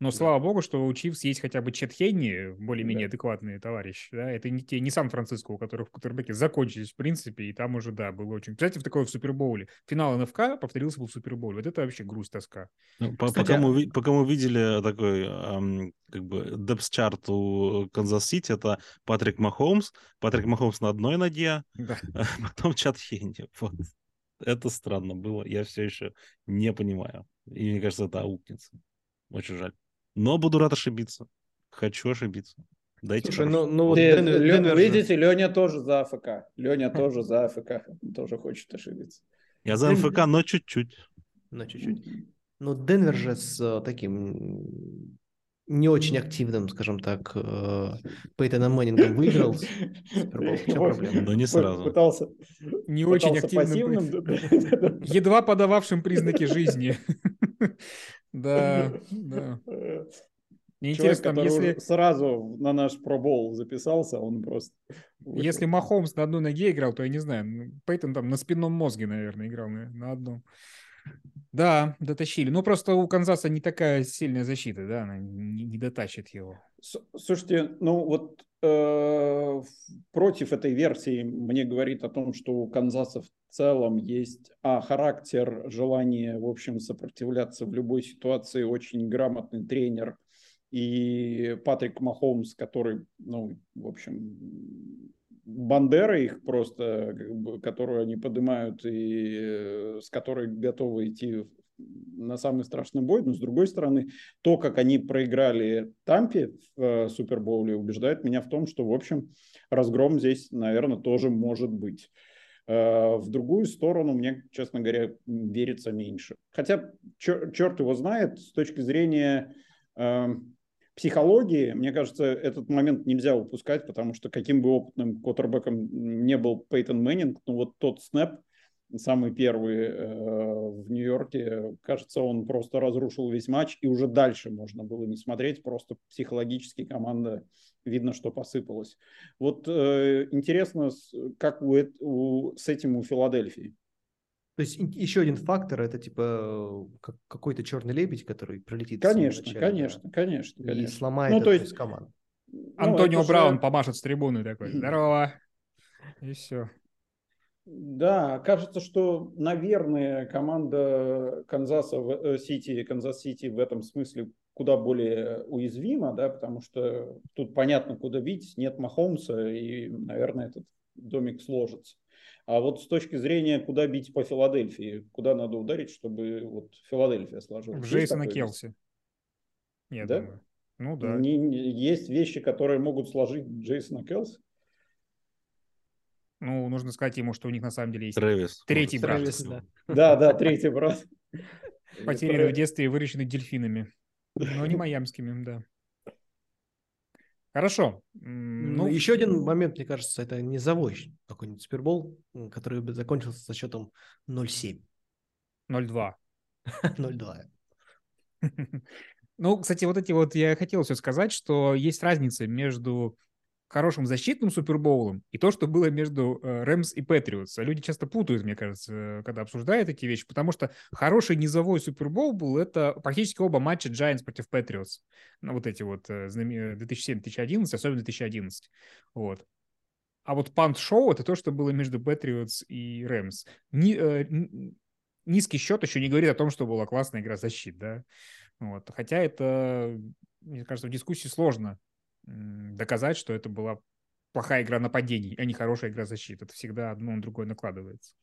Но слава богу, что у Чивс есть хотя бы Чет Хенни, более-менее адекватный товарищ. Да? Это не те, не Сан-Франциско, у которых квотербеки закончились, в принципе, и там уже, да, было очень... Кстати, в такой в Супербоуле. Финал НФК повторился бы в Супербоуле. Вот это вообще грусть, тоска. ну, Кстати, пока, а- мы, пока мы видели такой ам, как бы depth chart у Канзас-Сити, это Патрик Махомс. Патрик Махомс на одной ноге, Да. а потом Чад Хенни. Вот. Это странно было. Я все еще не понимаю. И мне кажется, это аукнется. Очень жаль. Но буду рад ошибиться. Хочу ошибиться. Дайте Слушай, хорошо. ну, ну вот Лё- Денвер же- видите, Леня тоже за АФК. Леня тоже за АФК. Тоже хочет ошибиться. Я за Денвер- МФК, но чуть-чуть. Ну, чуть-чуть. Ну, Денвер же с э, таким не очень активным, скажем так, э, Пейтоном Мэннингом выиграл? Но не сразу. Пытался, Не очень активным. Едва подававшим признаки жизни. Да, да. Мне Человек, интересно, там, если... сразу на наш пробол записался, он просто... вышел. Если Махомс на одной ноге играл, то я не знаю. ну, Пейтон там на спинном мозге, наверное, играл на, на одном. Да, дотащили. Ну, просто у Канзаса не такая сильная защита, да, она не, не дотащит его. С- Слушайте, ну вот э, против этой версии мне говорит о том, что у Канзаса в целом есть а, характер, желание, в общем, сопротивляться в любой ситуации, очень грамотный тренер. И Патрик Махомс, который, ну, в общем, бандера их просто, которую они поднимают и э, с которой готовы идти на самый страшный бой, но с другой стороны, то, как они проиграли Тампе в э, Супербоуле, убеждает меня в том, что, в общем, разгром здесь, наверное, тоже может быть. Э, В другую сторону мне, честно говоря, верится меньше. Хотя чер- черт его знает, с точки зрения э, психологии, мне кажется, этот момент нельзя упускать, потому что каким бы опытным квотербеком не был Пейтон Мэннинг, ну вот тот снэп, самый первый э, в Нью-Йорке, кажется, он просто разрушил весь матч, и уже дальше можно было не смотреть, просто психологически команда, видно, что посыпалась. Вот э, интересно, как у, у- с этим у Филадельфии. То есть еще один фактор это типа э, как- какой-то черный лебедь, который пролетит Конечно, начале, да, конечно, конечно, и конечно. сломает Ну, ну, то из есть- команд. Ну, Антонио же- Браун помашет с трибуны такой. Здорово. И все. Да, кажется, что, наверное, команда Канзаса э, Сити, Канзас-Сити в этом смысле куда более уязвима, да, потому что тут понятно, куда бить, нет Махомса, и, наверное, этот домик сложится. А вот с точки зрения, куда бить по Филадельфии, куда надо ударить, чтобы вот Филадельфия сложилась. В Джейсона Келси. Я Да? думаю. Ну да. Не- не- есть вещи, которые могут сложить Джейсона Келси. Ну, нужно сказать ему, что у них на самом деле есть Трэвис. Третий брат. Трэвис, всего. да. Да, да, третий брат. потерянный в детстве и выращенный дельфинами. Но не майамскими, да. Хорошо. Ну, Ну, еще один момент, мне кажется, это низовой какой-нибудь Супербол, который бы закончился со счетом 0-7, 0-2. 0-2. Ну, кстати, вот эти вот я хотел все сказать, что есть разница между хорошим защитным Супербоулом и то, что было между э, Рэмс и Патриотс. А люди часто путают, мне кажется, когда обсуждают эти вещи, потому что хороший низовой Супербоул был это практически оба матча Giants против Патриотс. Ну, вот эти вот 2007-2011, э, особенно 2011. Вот. А вот пант-шоу — это то, что было между Патриотс и Рэмс. Ни, э, низкий счет еще не говорит о том, что была классная игра защит, да. Вот. Хотя это, мне кажется, в дискуссии сложно доказать, что это была плохая игра нападений, а не хорошая игра защиты. Это всегда одно на другое накладывается.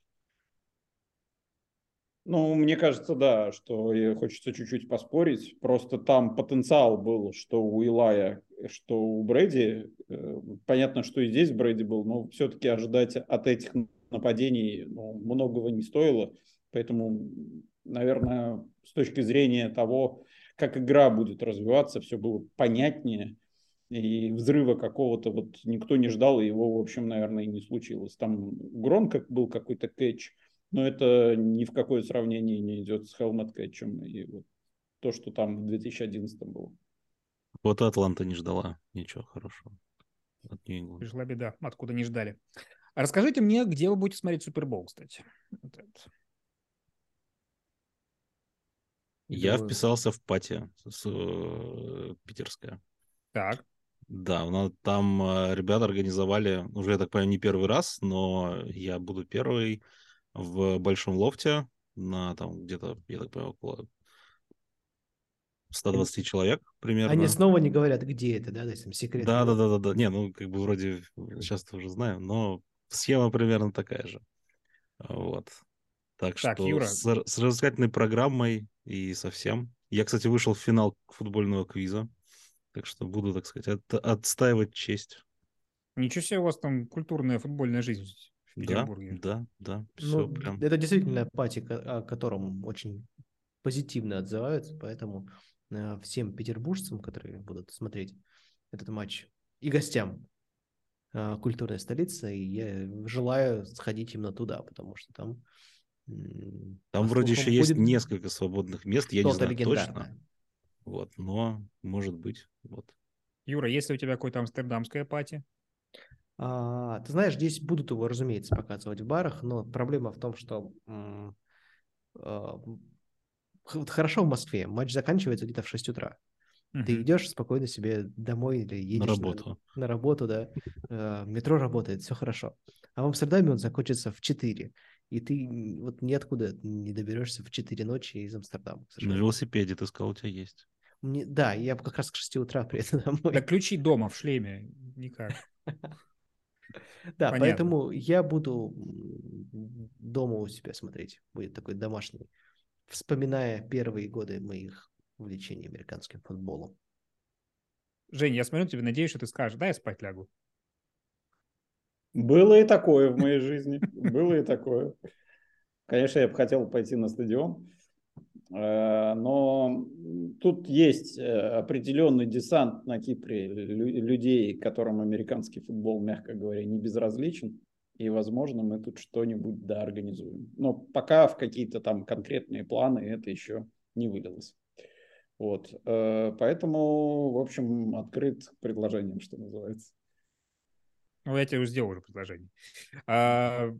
Ну, мне кажется, да, что хочется чуть-чуть поспорить. Просто там потенциал был, что у Илая, что у Брэди. Э, понятно, что и здесь Брэди был, но все-таки ожидать от этих нападений ну, многого не стоило. Поэтому, наверное, с точки зрения того, как игра будет развиваться, все было понятнее и взрыва какого-то вот никто не ждал, и его, в общем, наверное, и не случилось. Там громко был какой-то кэтч, но это ни в какое сравнение не идет с Helmet кэтчем и вот то, что там в 2011 было. Вот Атланта не ждала ничего хорошего. От Пришла беда, откуда не ждали. А расскажите мне, где вы будете смотреть Супербол, кстати. Вот Я Думаю... вписался в пати с, э, питерская. Так. Да, там э, ребята организовали, уже, я так понимаю, не первый раз, но я буду первый в Большом Лофте на там где-то, я так понимаю, около 120 человек примерно. Они снова не говорят, где это, да, то есть там секрет. Да, да, да, да, да. Не, ну как бы вроде сейчас уже знаем, но схема примерно такая же. Вот. Так, так что Юра... с, с развлекательной программой и совсем. Я, кстати, вышел в финал футбольного квиза. Так что буду, так сказать, от, отстаивать честь. Ничего себе у вас там культурная футбольная жизнь в Петербурге. Да, да, да. Все ну, прям. Это действительно пати, о котором очень позитивно отзываются, поэтому э, всем петербуржцам, которые будут смотреть этот матч, и гостям э, культурной столицы, и я желаю сходить именно туда, потому что там... Там вроде еще есть несколько свободных мест, я не знаю точно. Вот, но может быть. Вот. Юра, есть ли у тебя какое-то амстердамское пати? А, ты знаешь, здесь будут его, разумеется, показывать в барах, но проблема в том, что м- а, хорошо в Москве, матч заканчивается где-то в 6 утра. Uh-huh. Ты идешь спокойно себе домой или едешь на работу, на, на работу да. Э, метро работает, все хорошо. А в Амстердаме он закончится в 4. И ты вот ниоткуда не доберешься в 4 ночи из Амстердама. На велосипеде ты сказал, у тебя есть. Мне, да, я как раз к 6 утра приеду домой. Да ключи дома в шлеме никак. Да, поэтому я буду дома у себя смотреть. Будет такой домашний. Вспоминая первые годы моих увлечений американским футболом. Жень, я смотрю тебе, надеюсь, что ты скажешь, да, я спать лягу. Было и такое в моей жизни. Было и такое. Конечно, я бы хотел пойти на стадион. Э, но тут есть э, определенный десант на Кипре людей, которым американский футбол, мягко говоря, не безразличен. И, возможно, мы тут что-нибудь доорганизуем. Но пока в какие-то там конкретные планы это еще не вылилось. Вот. Э, поэтому, в общем, открыт к предложениям, что называется. Ну, я тебе уже сделал уже предложение. А,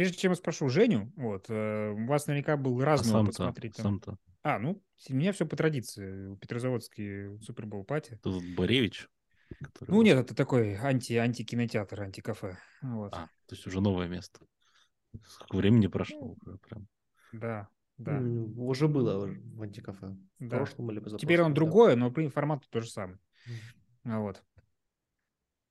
Прежде чем я спрошу Женю, вот, э, у вас наверняка был разный а опыт смотреть. Там. Сам-то. А, ну, у меня все по традиции. Петрозаводский Супербол пати. Тут Боревич? Ну, нет, это такой анти антикинотеатр, антикафе. Вот. А, то есть уже новое место. Сколько времени прошло уже прям. Да, да. Mm, уже было в антикафе. В да. прошлом или позапрошлом. Теперь он другое, но формат тот же самый. Mm. Вот.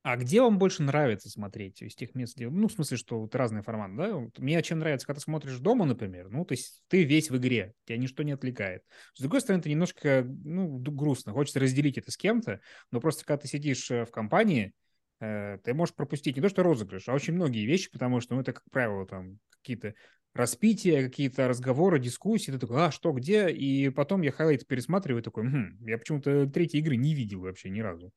А где вам больше нравится смотреть из тех мест, где, ну, в смысле, что вот разные форматы, да? Вот мне чем нравится, когда ты смотришь дома, например, ну, то есть ты весь в игре, тебя ничто не отвлекает. С другой стороны, это немножко, ну, грустно, хочется разделить это с кем-то, но просто когда ты сидишь э, в компании, э, ты можешь пропустить не то, что розыгрыш, а очень многие вещи, потому что, ну, это, как правило, там какие-то распития, какие-то разговоры, дискуссии, ты такой, а, что, где? И потом я highlight пересматриваю, такой, хм, я почему-то третьей игры не видел вообще ни разу.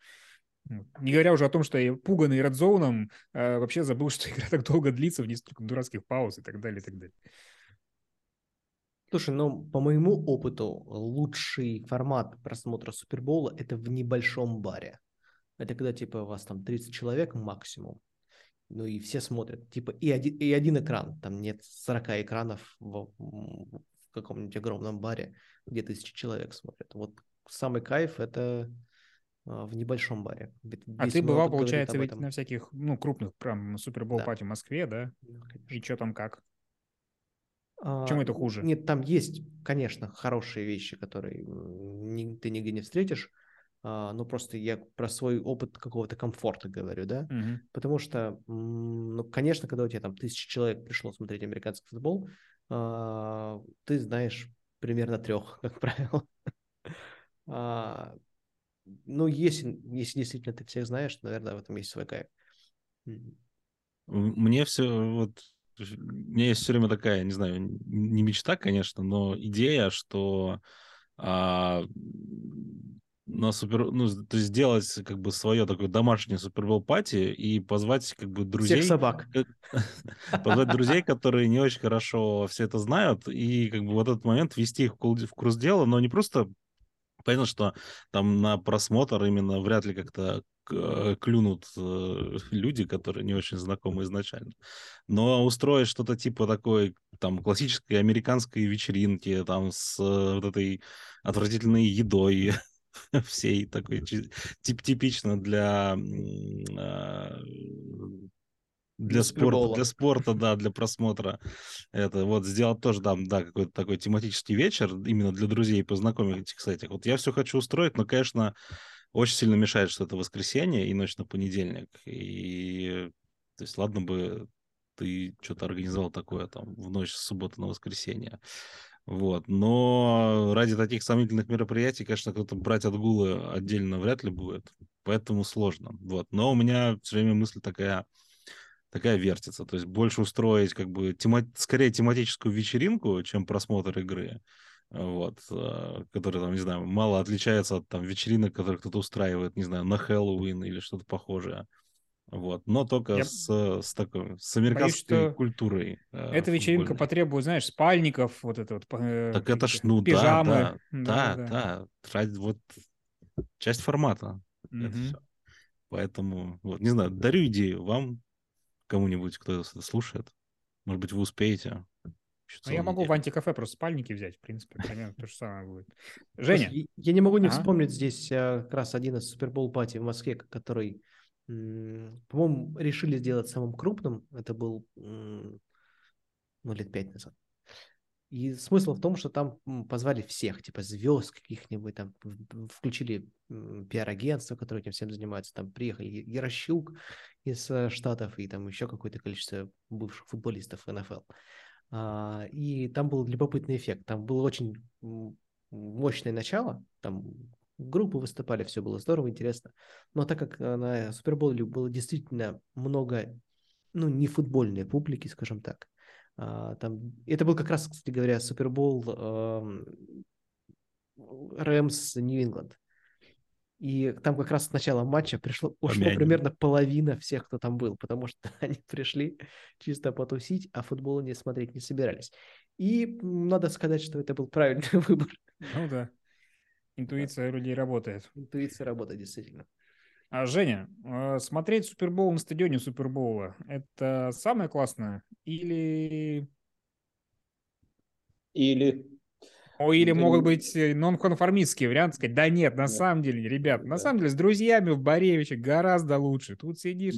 Не говоря уже о том, что я пуганный редзоуном, э, вообще забыл, что игра так долго длится в несколько дурацких пауз и так далее, и так далее. Слушай, ну, по моему опыту, лучший формат просмотра Супербола – это в небольшом баре. Это когда, типа, у вас там 30 человек максимум, ну и все смотрят. Типа, и один, и один экран, там нет 40 экранов в, в каком-нибудь огромном баре, где тысячи человек смотрят. Вот самый кайф – это а, в небольшом баре. А ты бывал, получается, ведь на всяких, ну, крупных, прям Супербол да. пати в Москве, да? да и что там как? А, Чем это хуже? Нет, там есть, конечно, хорошие вещи, которые не, ты нигде не встретишь. А, ну, просто я про свой опыт какого-то комфорта говорю, да? Угу. Потому что, ну, конечно, когда у тебя там тысяча человек пришло смотреть американский футбол, а, ты знаешь примерно трех, как правило. Ну, если, если действительно ты всех знаешь, то, наверное, в этом есть свой кайф. Мне все вот у меня есть все время такая, не знаю, не мечта, конечно, но идея, что а, на супер, ну, то есть сделать как бы свое такое домашнее супербол пати и позвать как бы друзей. Всех собак. Позвать друзей, которые не очень хорошо все это знают, и как бы вот этот момент ввести их в курс дела, но не просто Понятно, что там на просмотр именно вряд ли как-то э, клюнут э, люди, которые не очень знакомы изначально. Но устроить что-то типа такой, там, классической американской вечеринки, там, с э, вот этой отвратительной едой, всей такой тип типично для а, для спорта, для спорта, да, для просмотра. Это вот сделать тоже, да, да, какой-то такой тематический вечер именно для друзей, познакомить с этих. Вот я все хочу устроить, но, конечно, очень сильно мешает, что это воскресенье и ночь на понедельник. И, то есть, ладно бы ты что-то организовал такое там в ночь с субботы на воскресенье. Вот. Но ради таких сомнительных мероприятий, конечно, кто-то брать отгулы отдельно вряд ли будет. Поэтому сложно. Вот. Но у меня все время мысль такая, такая вертится. То есть больше устроить как бы тема... скорее тематическую вечеринку, чем просмотр игры. Вот, э, которая там, не знаю, мало отличается от там вечеринок, которые кто-то устраивает, не знаю, на Хэллоуин или что-то похожее. Вот, но только Я... с, с такой, с американской Боюсь, культурой. Э, эта вечеринка потребует, знаешь, спальников, вот это вот. Э, так это ж, ну пижамы. да, да, да, да, да. Вот часть формата. Угу. Поэтому, вот, не знаю, дарю идею вам, кому-нибудь, кто это слушает. Может быть, вы успеете. А я могу в антикафе просто спальники взять, в принципе, примерно то же самое будет. Женя. Я не могу не вспомнить здесь э, как раз один из супербол пати в Москве, который, по-моему, решили сделать самым крупным. Это был, ну, лет пять назад. И смысл в том, что там позвали всех, типа звезд каких-нибудь, там включили пиар-агентство, которое этим всем занимается, там приехали Ярощук из э, Штатов и там еще какое-то количество бывших футболистов НФЛ. А, и там был любопытный эффект. Там было очень мощное начало, там группы выступали, все было здорово, интересно. Но так как на Суперболе было действительно много, ну, не футбольной публики, скажем так, там, это был как раз, кстати говоря, Супербол Рэмс Нью-Ингланд. И там как раз с начала матча пришло, ушло примерно половина всех, кто там был, потому что они пришли чисто потусить, а футбола не смотреть не собирались. И надо сказать, что это был правильный выбор. Ну да. Интуиция да. людей работает. Интуиция работает, действительно. А, Женя, а, смотреть Супербол на стадионе Супербола – это самое классное или… Или. О, или могут быть э, нонконформистские варианты, сказать, да нет, на самом деле, ребят, на самом деле с друзьями в Боревиче гораздо лучше. Тут сидишь,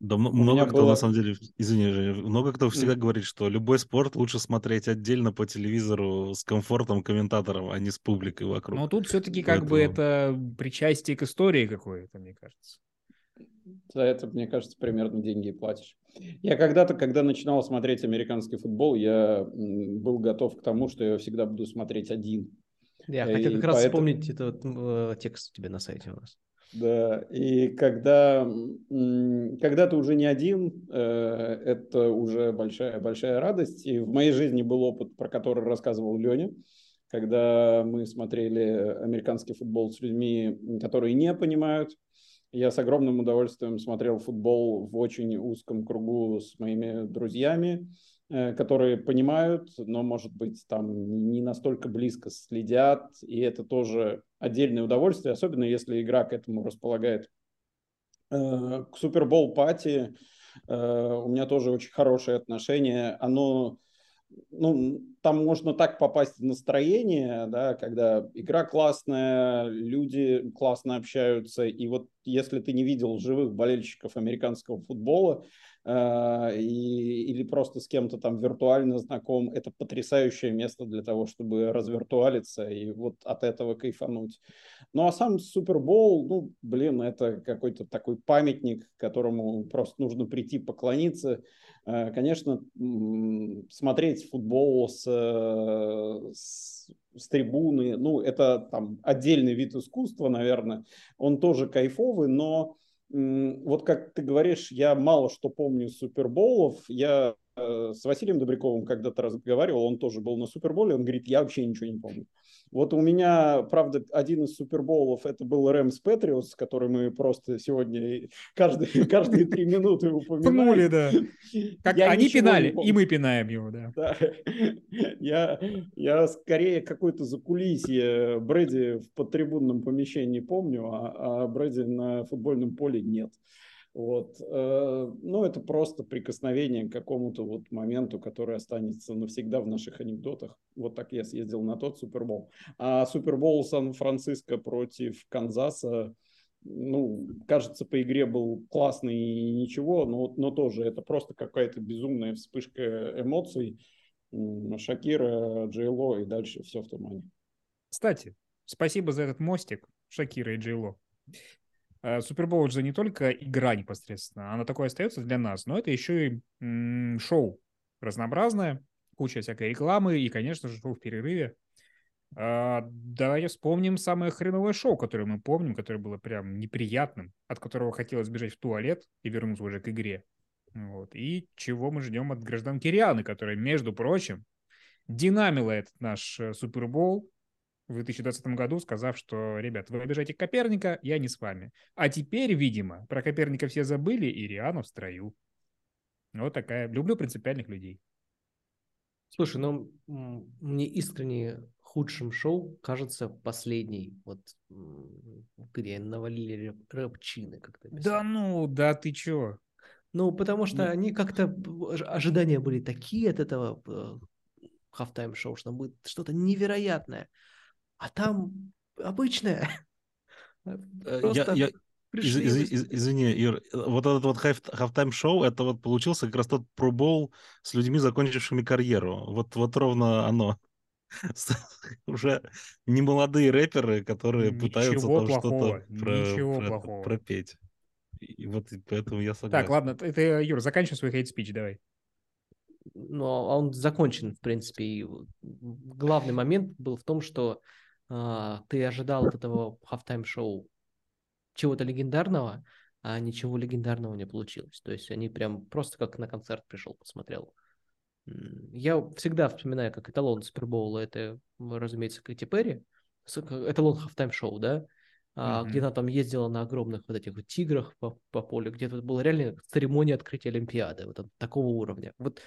да, много кто, было... на самом деле, извини, Женя, много кто всегда mm. говорит, что любой спорт лучше смотреть отдельно по телевизору с комфортом комментатором, а не с публикой вокруг. Но тут все-таки как бы это причастие к истории какое-то, мне кажется. За это, мне кажется, примерно деньги платишь. Я когда-то, когда начинал смотреть американский футбол, я был готов к тому, что я всегда буду смотреть один. Я и хотел как раз поэтому... вспомнить этот э, текст у тебя на сайте у нас. Да, и когда, когда ты уже не один, э, это уже большая, большая радость. И в моей жизни был опыт, про который рассказывал Леня, когда мы смотрели американский футбол с людьми, которые не понимают я с огромным удовольствием смотрел футбол в очень узком кругу с моими друзьями. Э, которые понимают, но, может быть, там не настолько близко следят, и это тоже отдельное удовольствие, особенно если игра к этому располагает. Э, к Супербол пати у меня тоже очень хорошее отношение. Оно ну, там можно так попасть в настроение, да, когда игра классная, люди классно общаются, и вот если ты не видел живых болельщиков американского футбола, э, и, или просто с кем-то там виртуально знаком, это потрясающее место для того, чтобы развиртуалиться и вот от этого кайфануть. Ну а сам Супербол, ну, блин, это какой-то такой памятник, которому просто нужно прийти поклониться. Э, конечно, смотреть футбол с, э, с, с трибуны, ну, это там отдельный вид искусства, наверное, он тоже кайфовый, но вот как ты говоришь, я мало что помню Суперболов, я э, с Василием Добряковым когда-то разговаривал, он тоже был на Суперболе, он говорит, я вообще ничего не помню. Вот у меня, правда, один из суперболов это был Рэмс Патриотс, который мы просто сегодня каждые, каждые три минуты упоминали. да. Как я они пинали, и мы пинаем его, да. да. Я, я скорее какое-то закулисье Брэди в подтрибунном помещении помню, а, а Брэди на футбольном поле нет. Вот. Э, ну, это просто прикосновение к какому-то вот моменту, который останется навсегда в наших анекдотах. Вот так я съездил на тот Супербол. А Супербол Сан-Франциско против Канзаса, ну, кажется, по игре был классный и ничего, но, но тоже это просто какая-то безумная вспышка эмоций. Шакира, Джейло и дальше все в тумане. Кстати, спасибо за этот мостик, Шакира и Джейло. Э, Супербол же не только игра непосредственно, она такое остается для нас, но это еще и м- шоу разнообразное, куча всякой рекламы и, конечно же, шоу в перерыве. А, давайте вспомним самое хреновое шоу, которое мы помним, которое было прям неприятным, от которого хотелось бежать в туалет и вернуться уже к игре. Вот. И чего мы ждем от гражданки Рианы, которая, между прочим, динамила этот наш э, Супербол в 2020 году, сказав, что, ребят, вы обижаете Коперника, я не с вами. А теперь, видимо, про Коперника все забыли, и Риану в строю. Вот такая. Люблю принципиальных людей. Слушай, ну, мне искренне худшим шоу кажется последний, вот где навалили рэпчины как-то. Да ну, да ты чё? Ну, потому что ну... они как-то, ожидания были такие от этого хафтайм шоу, что будет что-то невероятное а там обычная. Просто я, я... Из, из, из, извини, Ир, вот этот вот halftime шоу, это вот получился как раз тот пробол с людьми, закончившими карьеру. Вот, вот ровно оно. Уже не молодые рэперы, которые Ничего пытаются там что-то про, про, плохого. пропеть. И вот поэтому я согласен. Так, ладно, ты, Юр, заканчивай свой хейт-спич, давай. Ну, а он закончен, в принципе. И главный момент был в том, что а, ты ожидал от этого halftime шоу чего-то легендарного, а ничего легендарного не получилось. То есть они прям просто как на концерт пришел, посмотрел. Я всегда вспоминаю, как эталон Супербоула, это, разумеется, Кэти Перри, эталон halftime шоу, да, mm-hmm. где она там ездила на огромных вот этих вот тиграх по, по полю, где-то была реально церемония открытия Олимпиады, вот такого уровня. Вот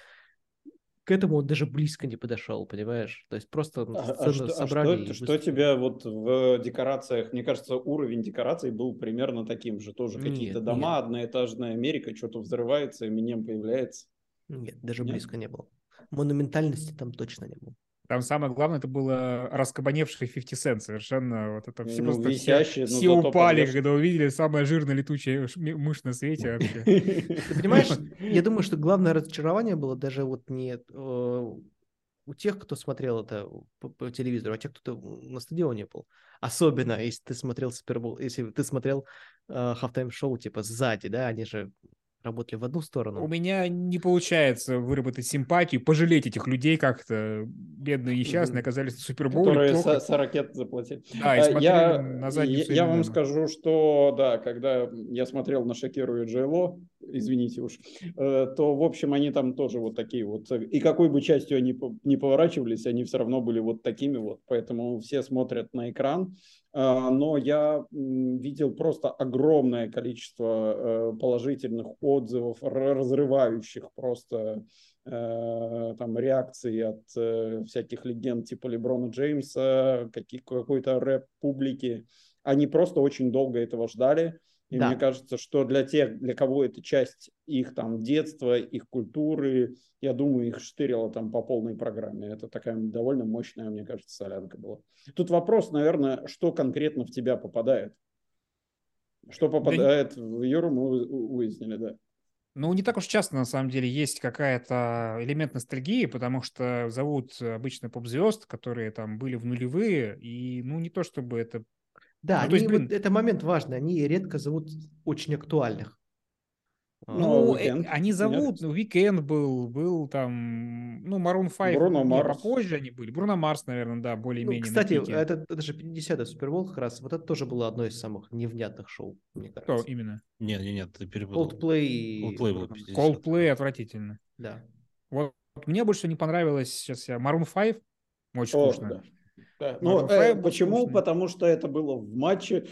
к этому он даже близко не подошел, понимаешь? То есть просто а, а что, собрали. А что, что тебя вот в декорациях, мне кажется, уровень декораций был примерно таким же, тоже какие-то дома, нет. одноэтажная Америка, что-то взрывается, Эминем появляется. Нет, даже нет? близко не было. Монументальности там точно не было. Там самое главное, это было раскабаневший 50 Cent совершенно. Вот это все ну, просто висящие, все, все упали, когда увидели самая жирная летучая мышь на свете вообще. Ты понимаешь, я думаю, что главное разочарование было даже вот не э, у тех, кто смотрел это по, по телевизору, а тех, кто на стадионе был. Особенно, если ты смотрел Супербол, если ты смотрел э, хафтайм шоу типа сзади, да, они же работали в одну сторону. У меня не получается выработать симпатию, пожалеть этих людей как-то. Бедные и несчастные оказались в Суперболе. Которые плохо... с, с ракет заплатили. Да, и а, я, на я, я вам скажу, что да, когда я смотрел на Шакиру и Джейло, извините уж, э, то, в общем, они там тоже вот такие вот. И какой бы частью они не поворачивались, они все равно были вот такими вот. Поэтому все смотрят на экран. А, но я видел просто огромное количество э, положительных отзывов, разрывающих просто э, там реакции от э, всяких легенд типа Леброна Джеймса, какой-то рэп-публики. Они просто очень долго этого ждали. И да. мне кажется, что для тех, для кого это часть их там детства, их культуры, я думаю, их штырило там по полной программе. Это такая довольно мощная, мне кажется, солянка была. Тут вопрос, наверное, что конкретно в тебя попадает? Что попадает да... в Юру, мы выяснили, да. Ну, не так уж часто, на самом деле, есть какая-то элемент ностальгии, потому что зовут обычно поп-звезд, которые там были в нулевые, и, ну, не то чтобы это да, ну, они, есть, блин... вот, это момент важный. Они редко зовут очень актуальных. Ну, ну э, они зовут, ну, Weekend был, был там, ну, Maroon 5, Бруно Марс. попозже они были. Бруно Марс, наверное, да, более-менее. Ну, кстати, это, это же 50-й Супербол как раз, вот это тоже было одно из самых невнятных шоу, мне кажется. Кто именно? Нет, нет, нет, ты перепутал. Coldplay. Coldplay был 50 Coldplay отвратительно. Да. Вот мне больше не понравилось, сейчас я, Maroon 5, очень О, скучно. Да. Да. Ну, э, почему? Скучный. Потому что это было в матче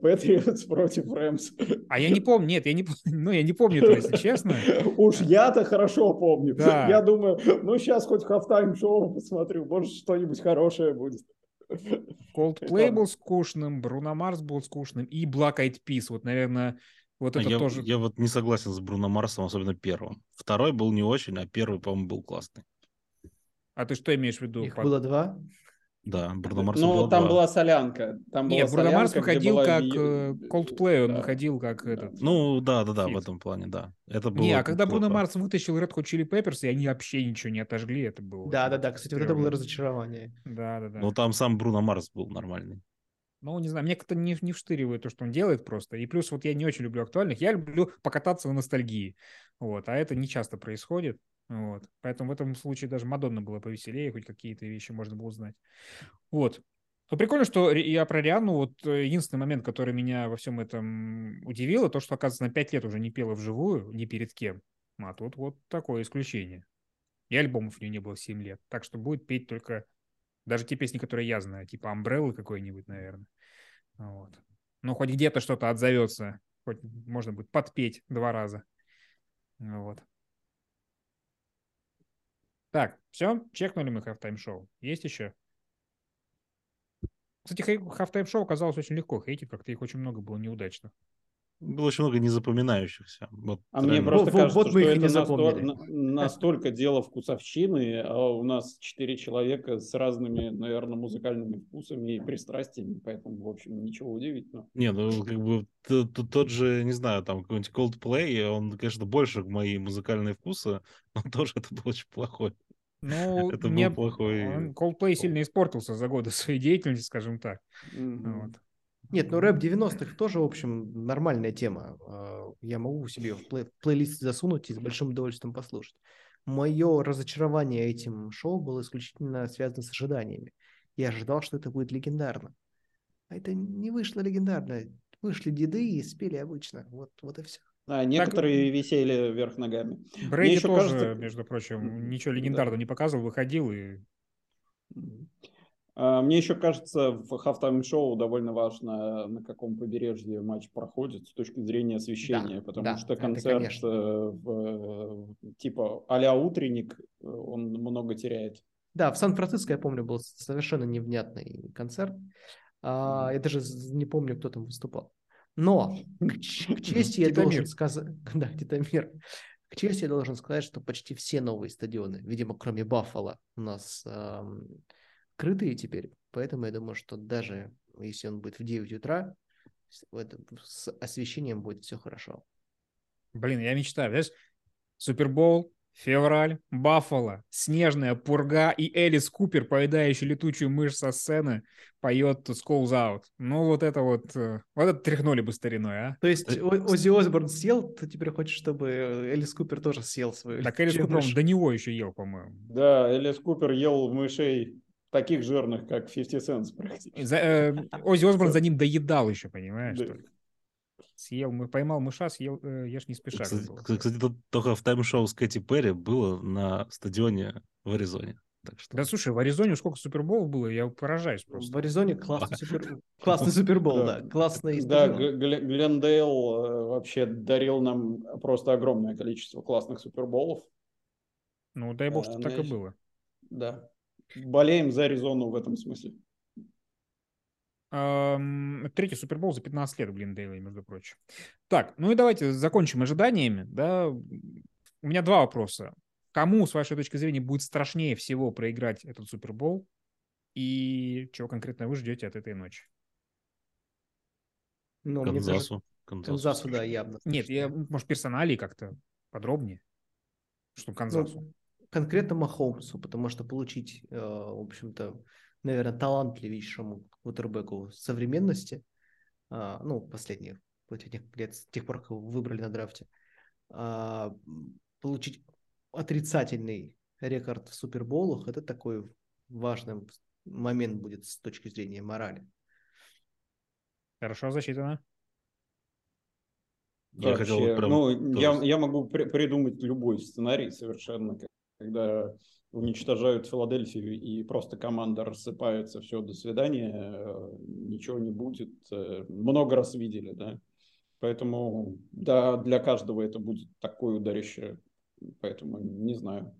Патриотс против Рэмс. А я не помню, нет, я не, ну, я не помню это, если честно. Уж я-то хорошо помню. Да. Я думаю, ну, сейчас хоть хафтайм шоу посмотрю, может, что-нибудь хорошее будет. Coldplay был скучным, Бруно Марс был скучным, и Black Eyed Peas, вот, наверное, вот это я, тоже... Я вот не согласен с Бруно Марсом, особенно первым. Второй был не очень, а первый, по-моему, был классный. А ты что имеешь в виду? Их было два? Да, Бруно Марс Ну, там была солянка. Там Нет, Бруно Марс выходил как. Э, Coldplay, он да. выходил как да. этот. Ну, да, да, да, в этом плане, да. Это было Не, а когда Бруно Марс вытащил Red Hot Chili Peppers, и они вообще ничего не отожгли, это было... Да, да, да, кстати, вот это было разочарование. Да, да, да. Ну, там сам Бруно Марс был нормальный. Ну, не знаю, мне как-то не, не вштыривает то, что он делает просто. И плюс вот я не очень люблю актуальных. Я люблю покататься в ностальгии. Вот, а это не часто происходит. Вот. Поэтому в этом случае даже Мадонна была повеселее, хоть какие-то вещи можно было узнать. Вот. Ну, прикольно, что я про Риану, вот э, единственный момент, который меня во всем этом удивило, то, что, оказывается, на пять лет уже не пела вживую, ни перед кем. А тут вот такое исключение. И альбомов у нее не было 7 лет. Так что будет петь только даже те песни, которые я знаю, типа Umbrella какой-нибудь, наверное. Вот. Ну, хоть где-то что-то отзовется, хоть можно будет подпеть два раза. Вот. Так, все, чекнули мы halftime шоу. Есть еще? Кстати, halftime шоу оказалось очень легко хейтить, как-то их очень много было неудачно. Было очень много незапоминающихся. Вот, а мне просто вот, кажется, вот что это настолько, настолько дело вкусовщины, а у нас четыре человека с разными, наверное, музыкальными вкусами и пристрастиями, поэтому, в общем, ничего удивительного. Не, ну, как бы тот, тот же, не знаю, там, какой-нибудь Coldplay, он, конечно, больше мои музыкальные вкусы, но тоже это был очень плохой. Ну, это мне был плохой... Coldplay сильно испортился за годы своей деятельности, скажем так. Mm-hmm. Вот. Нет, ну рэп 90-х тоже, в общем, нормальная тема. А, я могу себе в плей- плейлист засунуть и с большим удовольствием послушать. Мое разочарование этим шоу было исключительно связано с ожиданиями. Я ожидал, что это будет легендарно. А это не вышло легендарно. Вышли деды и спели обычно. Вот, вот и все. А, некоторые так, висели вверх ногами. Брейди тоже, кажется... между прочим, ничего легендарного да. не показывал, выходил и... А, мне еще кажется, в хафтайм шоу довольно важно, на каком побережье матч проходит с точки зрения освещения, да, потому да, что концерт э, в, типа а утренник, э, он много теряет. Да, в Сан-Франциско, я помню, был совершенно невнятный концерт. А, я даже не помню, кто там выступал. Но к, к чести я должен сказать... Да, Титамир. К чести я должен сказать, что почти все новые стадионы, видимо, кроме Баффала, у нас крытые теперь. Поэтому я думаю, что даже если он будет в 9 утра, с освещением будет все хорошо. Блин, я мечтаю. Знаешь, Супербол, февраль, Баффало, снежная пурга и Элис Купер, поедающий летучую мышь со сцены, поет Skulls Out. Ну, вот это вот... Э, вот это тряхнули бы стариной, а? То есть Оззи Осборн съел, ты теперь хочешь, чтобы Элис Купер тоже съел свою Так Элис Купер, он до него еще ел, по-моему. Да, Элис Купер ел мышей таких жирных, как 50 Cent практически. За, э, Оззи Осборн за ним доедал еще, понимаешь? Да. Съел, мы поймал мыша, съел, э, ешь не спеша. Кстати, кстати тут только в тайм-шоу с Кэти Перри было на стадионе в Аризоне. Так что... Да слушай, в Аризоне сколько суперболов было, я поражаюсь просто. В Аризоне классный, супер... классный супербол, да. Классный Да, Глендейл э, вообще дарил нам просто огромное количество классных суперболов. Ну, дай бог, А, что ну, так и было. Да. Болеем за Аризону в этом смысле. Третий Супербол за 15 лет Глиндейла, между прочим. Так, ну и давайте закончим ожиданиями. Да. У меня два вопроса. Кому, с вашей точки зрения, будет страшнее всего проиграть этот Супербол? И чего конкретно вы ждете от этой ночи? Ну, мне кажется, Канзасу. Канзасу. Канзасу, да, явно. Нет, я, может, персоналии как-то подробнее? Что Канзасу? Ну, конкретно Махомсу, потому что получить, э, в общем-то, наверное, талантливейшему квотербеку современности, а, ну, последних, последних лет, с тех пор, как его выбрали на драфте, а, получить отрицательный рекорд в суперболах, это такой важный момент будет с точки зрения морали. Хорошо засчитано. Я Вообще, хотел вот прям ну, тоже я, я могу при- придумать любой сценарий совершенно, когда уничтожают Филадельфию и просто команда рассыпается, все, до свидания, э, ничего не будет. э, Много раз видели, да. Поэтому, да, для каждого это будет такое ударище. Поэтому, не знаю.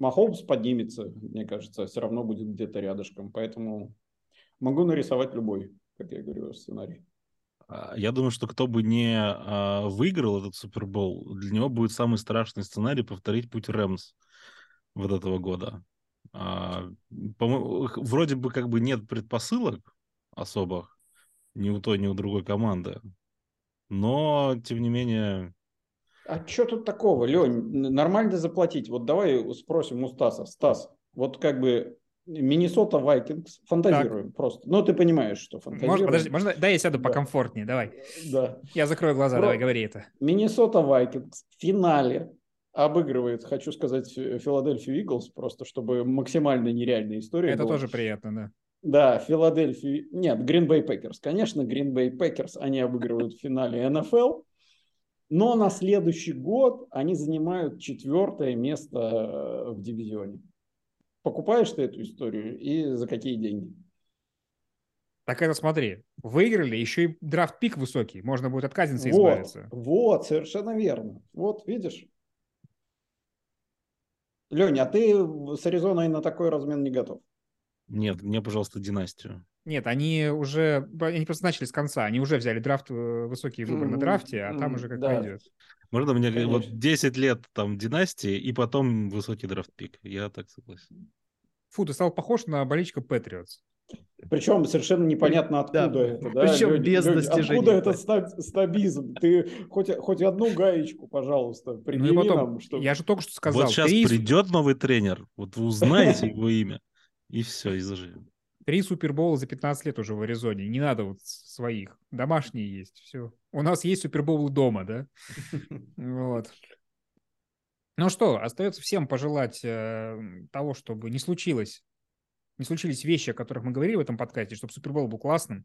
Махомс поднимется, мне кажется, все равно будет где-то рядышком. Поэтому могу нарисовать любой, как я говорю, сценарий. А, Я думаю, что кто бы не а, выиграл этот Супербол, для него будет самый страшный сценарий повторить путь Рэмс вот этого года. А, вроде бы как бы нет предпосылок особых ни у той, ни у другой команды. Но, тем не менее, А что тут такого, Лень? Нормально заплатить. Вот давай спросим у Стаса. Стас, вот как бы Миннесота Вайкингс, фантазируем просто. Ну, ты понимаешь, что фантазируем. Можно, подожди, можно, да, я сяду Да. покомфортнее, давай. Да. Я закрою глаза, Про- давай, говори это. Миннесота Вайкингс в финале обыгрывает, хочу сказать, Фи- Филадельфию Иглс, просто чтобы максимально нереальная история Это была. тоже приятно, да. Да, Филадельфию... Нет, Гринбей Пекерс. Конечно, Гринбей Пекерс они обыгрывают в финале НФЛ. Но на следующий год они занимают четвертое место э, в дивизионе. Покупаешь ты эту историю и за какие деньги? Так это смотри, выиграли, еще и draft pick высокий, можно будет от Казинса Вот, избавиться. вот, совершенно верно. Вот, видишь? Леня, а ты с Аризоной на такой размен не готов? Нет, мне, пожалуйста, династию. Нет, они уже, они просто начали с конца, они уже взяли драфт, э, высокий выбор на драфте, а там уже как да. пойдет. Можно мне э, вот Конечно. 10 лет там династии и потом высокий драфт-пик. Я так согласен. Фу, ты стал похож на болельщика Патриотс. Причем совершенно непонятно откуда Да. это. Да? Причем Лёнь- без Лёнь, достижений. Откуда этот ста- стабизм? Ты хоть, хоть одну гаечку, пожалуйста, Ну предъяви потом, нам. Что... я же только что сказал, вот сейчас три, придет новый тренер, вот вы узнаете его имя, и все, и заживем. три супербола за 15 лет уже в Аризоне, не надо вот своих, домашние есть, все. У нас есть суперболы дома, да? Вот. Ну что, остается всем пожелать э, того, чтобы не случилось, не случились вещи, о которых мы говорили в этом подкасте, чтобы Супербол был классным.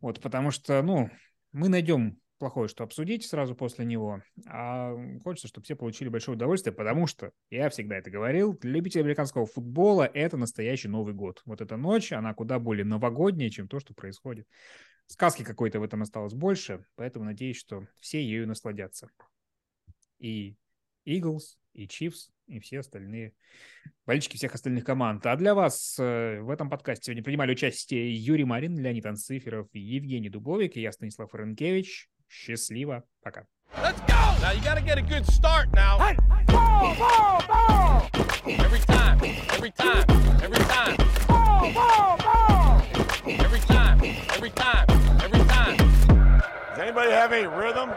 Вот, потому что, ну, мы найдем плохое, что обсудить сразу после него, а хочется, чтобы все получили большое удовольствие, потому что, я всегда это говорил, для любителей американского футбола это настоящий Новый год. Вот эта ночь, она куда более новогодняя, чем то, что происходит. Сказки какой-то в этом осталось больше, поэтому надеюсь, что все ею насладятся. И Eagles, и Chiefs, и все остальные болельщики всех остальных команд. А для вас э, в этом подкасте сегодня принимали участие Юрий Марин, Леонид Анциферов, Евгений Дубовик и я, Станислав Ренкевич. Счастливо. Пока. Let's go! Now you gotta get a good start now. Every time, every time, every time. Every time, every time, every time. Does anybody have any rhythm?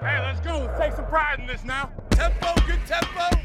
Hey, let's go. Let's take some pride in this now. Tempo, good tempo.